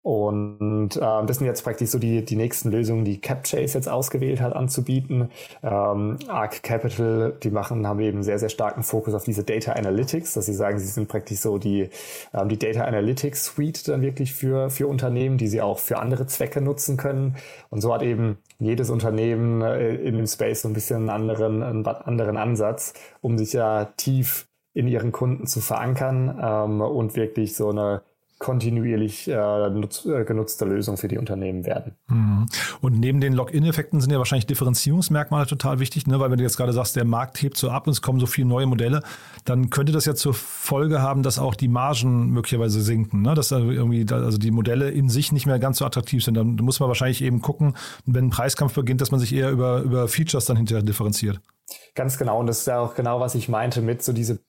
S4: Und äh, das sind jetzt praktisch so die, die nächsten Lösungen, die CapChase jetzt ausgewählt hat, anzubieten. Ähm, Arc Capital, die machen, haben eben sehr, sehr starken Fokus auf diese Data Analytics, dass sie sagen, sie sind praktisch so die, ähm, die Data Analytics Suite dann wirklich für, für Unternehmen, die sie auch für andere Zwecke nutzen können. Und so hat eben jedes Unternehmen äh, in dem Space so ein bisschen einen anderen, einen anderen Ansatz, um sich ja tief in ihren Kunden zu verankern ähm, und wirklich so eine kontinuierlich äh, nutz, äh, genutzte Lösung für die Unternehmen werden.
S2: Mhm. Und neben den Login-Effekten sind ja wahrscheinlich Differenzierungsmerkmale total wichtig, ne? weil wenn du jetzt gerade sagst, der Markt hebt so ab und es kommen so viele neue Modelle, dann könnte das ja zur Folge haben, dass auch die Margen möglicherweise sinken, ne? dass also irgendwie da, also die Modelle in sich nicht mehr ganz so attraktiv sind. Dann muss man wahrscheinlich eben gucken, wenn ein Preiskampf beginnt, dass man sich eher über, über Features dann hinterher differenziert.
S4: Ganz genau. Und das ist ja auch genau, was ich meinte mit so diese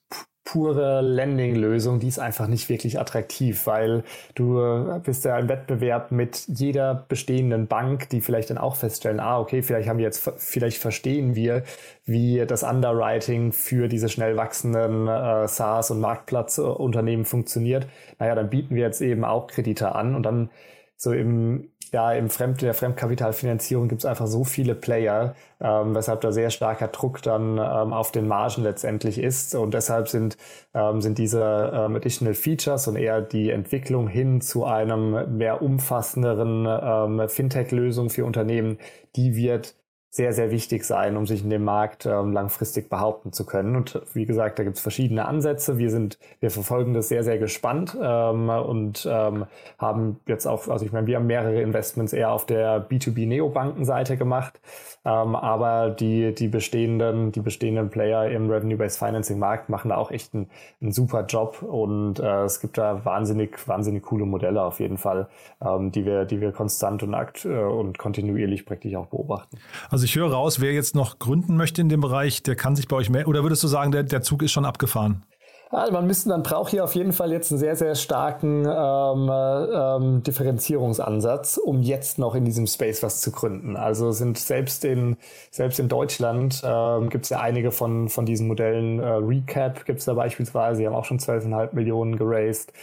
S4: pure Lending-Lösung, die ist einfach nicht wirklich attraktiv, weil du bist ja im Wettbewerb mit jeder bestehenden Bank, die vielleicht dann auch feststellen, ah, okay, vielleicht haben wir jetzt, vielleicht verstehen wir, wie das Underwriting für diese schnell wachsenden äh, SaaS- und Marktplatzunternehmen funktioniert. Naja, dann bieten wir jetzt eben auch Kredite an und dann so im ja, im Fremd, der Fremdkapitalfinanzierung gibt es einfach so viele Player, ähm, weshalb da sehr starker Druck dann ähm, auf den Margen letztendlich ist. Und deshalb sind, ähm, sind diese ähm, Additional Features und eher die Entwicklung hin zu einem mehr umfassenderen ähm, Fintech-Lösung für Unternehmen, die wird sehr, sehr wichtig sein, um sich in dem Markt ähm, langfristig behaupten zu können. Und wie gesagt, da gibt es verschiedene Ansätze. Wir sind, wir verfolgen das sehr, sehr gespannt ähm, und ähm, haben jetzt auch, also ich meine, wir haben mehrere Investments eher auf der B2B-Neobanken-Seite gemacht, ähm, aber die, die bestehenden, die bestehenden Player im Revenue-Based Financing-Markt machen da auch echt einen, einen super Job und äh, es gibt da wahnsinnig, wahnsinnig coole Modelle auf jeden Fall, ähm, die wir, die wir konstant und akt äh, und kontinuierlich praktisch auch beobachten.
S2: Also also ich höre raus, wer jetzt noch gründen möchte in dem Bereich, der kann sich bei euch melden. Oder würdest du sagen, der, der Zug ist schon abgefahren?
S4: Also man müsste, man braucht hier auf jeden Fall jetzt einen sehr, sehr starken ähm, ähm, Differenzierungsansatz, um jetzt noch in diesem Space was zu gründen. Also sind selbst in selbst in Deutschland ähm, gibt es ja einige von von diesen Modellen. Äh, Recap gibt es da beispielsweise, die haben auch schon 12,5 Millionen geraced.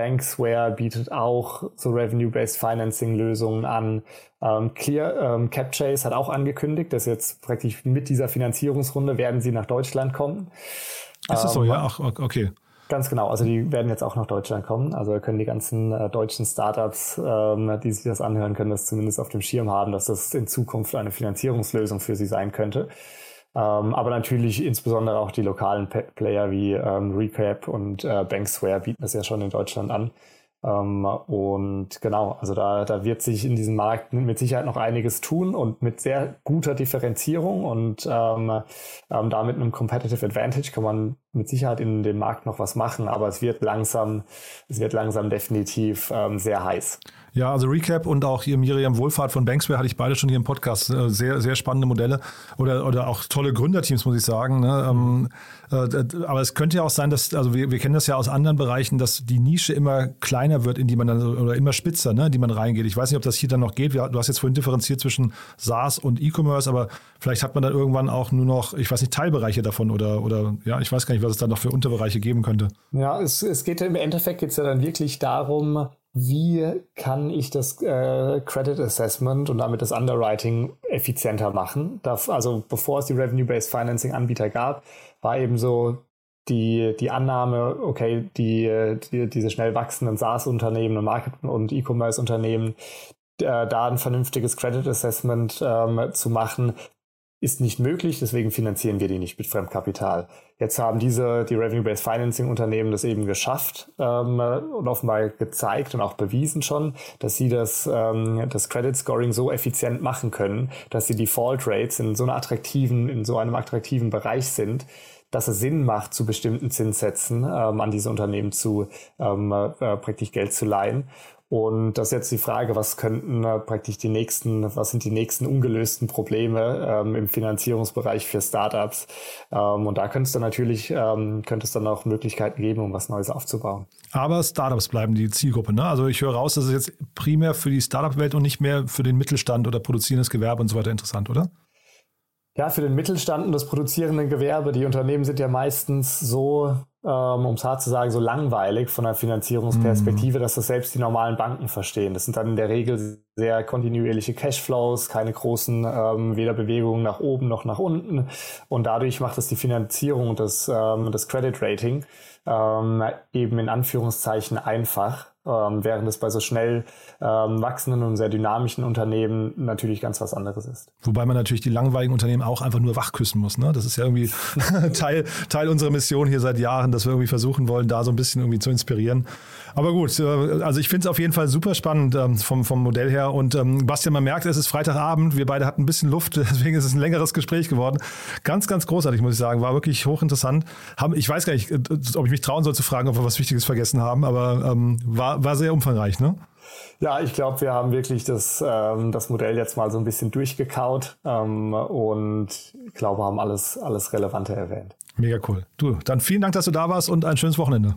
S4: Banksware bietet auch so Revenue-Based Financing-Lösungen an. Ähm, Clear, ähm, CapChase hat auch angekündigt, dass jetzt praktisch mit dieser Finanzierungsrunde werden sie nach Deutschland kommen.
S2: Ist das so, ja? Ähm, Ach, okay.
S4: Ganz genau. Also die werden jetzt auch nach Deutschland kommen. Also können die ganzen äh, deutschen Startups, ähm, die sich das anhören können, das zumindest auf dem Schirm haben, dass das in Zukunft eine Finanzierungslösung für sie sein könnte. Ähm, aber natürlich insbesondere auch die lokalen Player wie ähm, Recap und äh, Banksware bieten das ja schon in Deutschland an. Ähm, und genau, also da, da wird sich in diesem Markt mit Sicherheit noch einiges tun und mit sehr guter Differenzierung und ähm, ähm, damit einem Competitive Advantage kann man mit Sicherheit in dem Markt noch was machen, aber es wird langsam, es wird langsam definitiv ähm, sehr heiß.
S2: Ja, also Recap und auch hier Miriam Wohlfahrt von Banksware hatte ich beide schon hier im Podcast. Äh, sehr, sehr spannende Modelle oder, oder auch tolle Gründerteams, muss ich sagen. Ne? Ähm, äh, aber es könnte ja auch sein, dass, also wir, wir kennen das ja aus anderen Bereichen, dass die Nische immer kleiner wird, in die man dann, oder immer spitzer, ne, in die man reingeht. Ich weiß nicht, ob das hier dann noch geht. Du hast jetzt vorhin differenziert zwischen SaaS und E-Commerce, aber vielleicht hat man dann irgendwann auch nur noch, ich weiß nicht, Teilbereiche davon oder, oder ja, ich weiß gar nicht, was es dann noch für Unterbereiche geben könnte.
S4: Ja, es, es geht im Endeffekt geht ja dann wirklich darum, wie kann ich das äh, Credit Assessment und damit das Underwriting effizienter machen. Da, also bevor es die Revenue-Based Financing Anbieter gab, war eben so die, die Annahme, okay, die, die diese schnell wachsenden SaaS-Unternehmen und Market- und E-Commerce-Unternehmen, äh, da ein vernünftiges Credit Assessment ähm, zu machen, ist nicht möglich, deswegen finanzieren wir die nicht mit Fremdkapital. Jetzt haben diese, die Revenue-Based Financing-Unternehmen das eben geschafft ähm, und offenbar gezeigt und auch bewiesen schon, dass sie das, ähm, das Credit Scoring so effizient machen können, dass die Default Rates in so einer attraktiven, in so einem attraktiven Bereich sind, dass es Sinn macht, zu bestimmten Zinssätzen ähm, an diese Unternehmen zu ähm, äh, praktisch Geld zu leihen. Und das ist jetzt die Frage, was könnten praktisch die nächsten, was sind die nächsten ungelösten Probleme ähm, im Finanzierungsbereich für Startups? Ähm, und da könnte es dann natürlich, ähm, könnte es dann auch Möglichkeiten geben, um was Neues aufzubauen.
S2: Aber Startups bleiben die Zielgruppe. Ne? Also ich höre raus, das ist jetzt primär für die Startup-Welt und nicht mehr für den Mittelstand oder produzierendes Gewerbe und so weiter interessant, oder?
S4: Ja, für den Mittelstand und das produzierende Gewerbe, die Unternehmen sind ja meistens so ähm, um es hart zu sagen, so langweilig von der Finanzierungsperspektive, mhm. dass das selbst die normalen Banken verstehen. Das sind dann in der Regel sehr kontinuierliche Cashflows, keine großen ähm, weder Bewegungen nach oben noch nach unten. Und dadurch macht es die Finanzierung und das, ähm, das Credit Rating ähm, eben in Anführungszeichen einfach ähm, während es bei so schnell ähm, wachsenden und sehr dynamischen Unternehmen natürlich ganz was anderes ist.
S2: Wobei man natürlich die langweiligen Unternehmen auch einfach nur wachküssen muss. Ne? Das ist ja irgendwie Teil, Teil unserer Mission hier seit Jahren, dass wir irgendwie versuchen wollen, da so ein bisschen irgendwie zu inspirieren. Aber gut, äh, also ich finde es auf jeden Fall super spannend ähm, vom, vom Modell her. Und ähm, Bastian, man merkt, es ist Freitagabend. Wir beide hatten ein bisschen Luft, deswegen ist es ein längeres Gespräch geworden. Ganz, ganz großartig, muss ich sagen. War wirklich hochinteressant. Ich weiß gar nicht, äh, ob ich mich trauen soll zu fragen, ob wir was Wichtiges vergessen haben, aber ähm, war, war sehr umfangreich, ne?
S4: Ja, ich glaube, wir haben wirklich das, ähm, das Modell jetzt mal so ein bisschen durchgekaut ähm, und ich glaube, haben alles, alles Relevante erwähnt.
S2: Mega cool. Du, dann vielen Dank, dass du da warst und ein schönes Wochenende.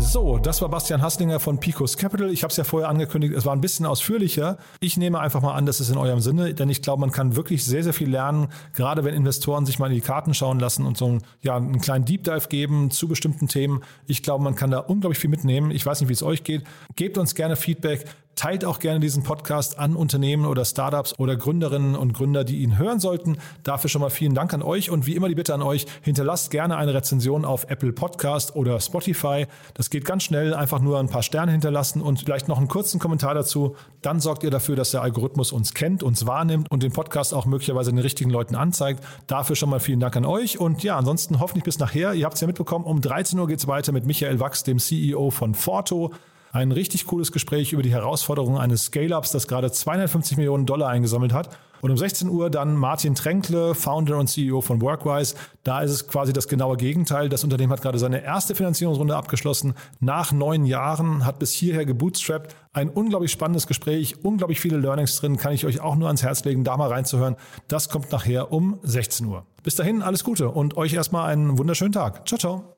S2: So, das war Bastian Hasslinger von Picos Capital. Ich habe es ja vorher angekündigt, es war ein bisschen ausführlicher. Ich nehme einfach mal an, das ist in eurem Sinne, denn ich glaube, man kann wirklich sehr, sehr viel lernen, gerade wenn Investoren sich mal in die Karten schauen lassen und so ja, einen kleinen Deep Dive geben zu bestimmten Themen. Ich glaube, man kann da unglaublich viel mitnehmen. Ich weiß nicht, wie es euch geht. Gebt uns gerne Feedback. Teilt auch gerne diesen Podcast an Unternehmen oder Startups oder Gründerinnen und Gründer, die ihn hören sollten. Dafür schon mal vielen Dank an euch und wie immer die Bitte an euch, hinterlasst gerne eine Rezension auf Apple Podcast oder Spotify. Das geht ganz schnell, einfach nur ein paar Sterne hinterlassen und vielleicht noch einen kurzen Kommentar dazu. Dann sorgt ihr dafür, dass der Algorithmus uns kennt, uns wahrnimmt und den Podcast auch möglicherweise den richtigen Leuten anzeigt. Dafür schon mal vielen Dank an euch und ja, ansonsten hoffentlich bis nachher. Ihr habt es ja mitbekommen, um 13 Uhr geht es weiter mit Michael Wachs, dem CEO von Forto. Ein richtig cooles Gespräch über die Herausforderungen eines Scale-Ups, das gerade 250 Millionen Dollar eingesammelt hat. Und um 16 Uhr dann Martin Tränkle, Founder und CEO von Workwise. Da ist es quasi das genaue Gegenteil. Das Unternehmen hat gerade seine erste Finanzierungsrunde abgeschlossen. Nach neun Jahren hat bis hierher gebootstrapped. Ein unglaublich spannendes Gespräch, unglaublich viele Learnings drin. Kann ich euch auch nur ans Herz legen, da mal reinzuhören. Das kommt nachher um 16 Uhr. Bis dahin alles Gute und euch erstmal einen wunderschönen Tag. Ciao, ciao.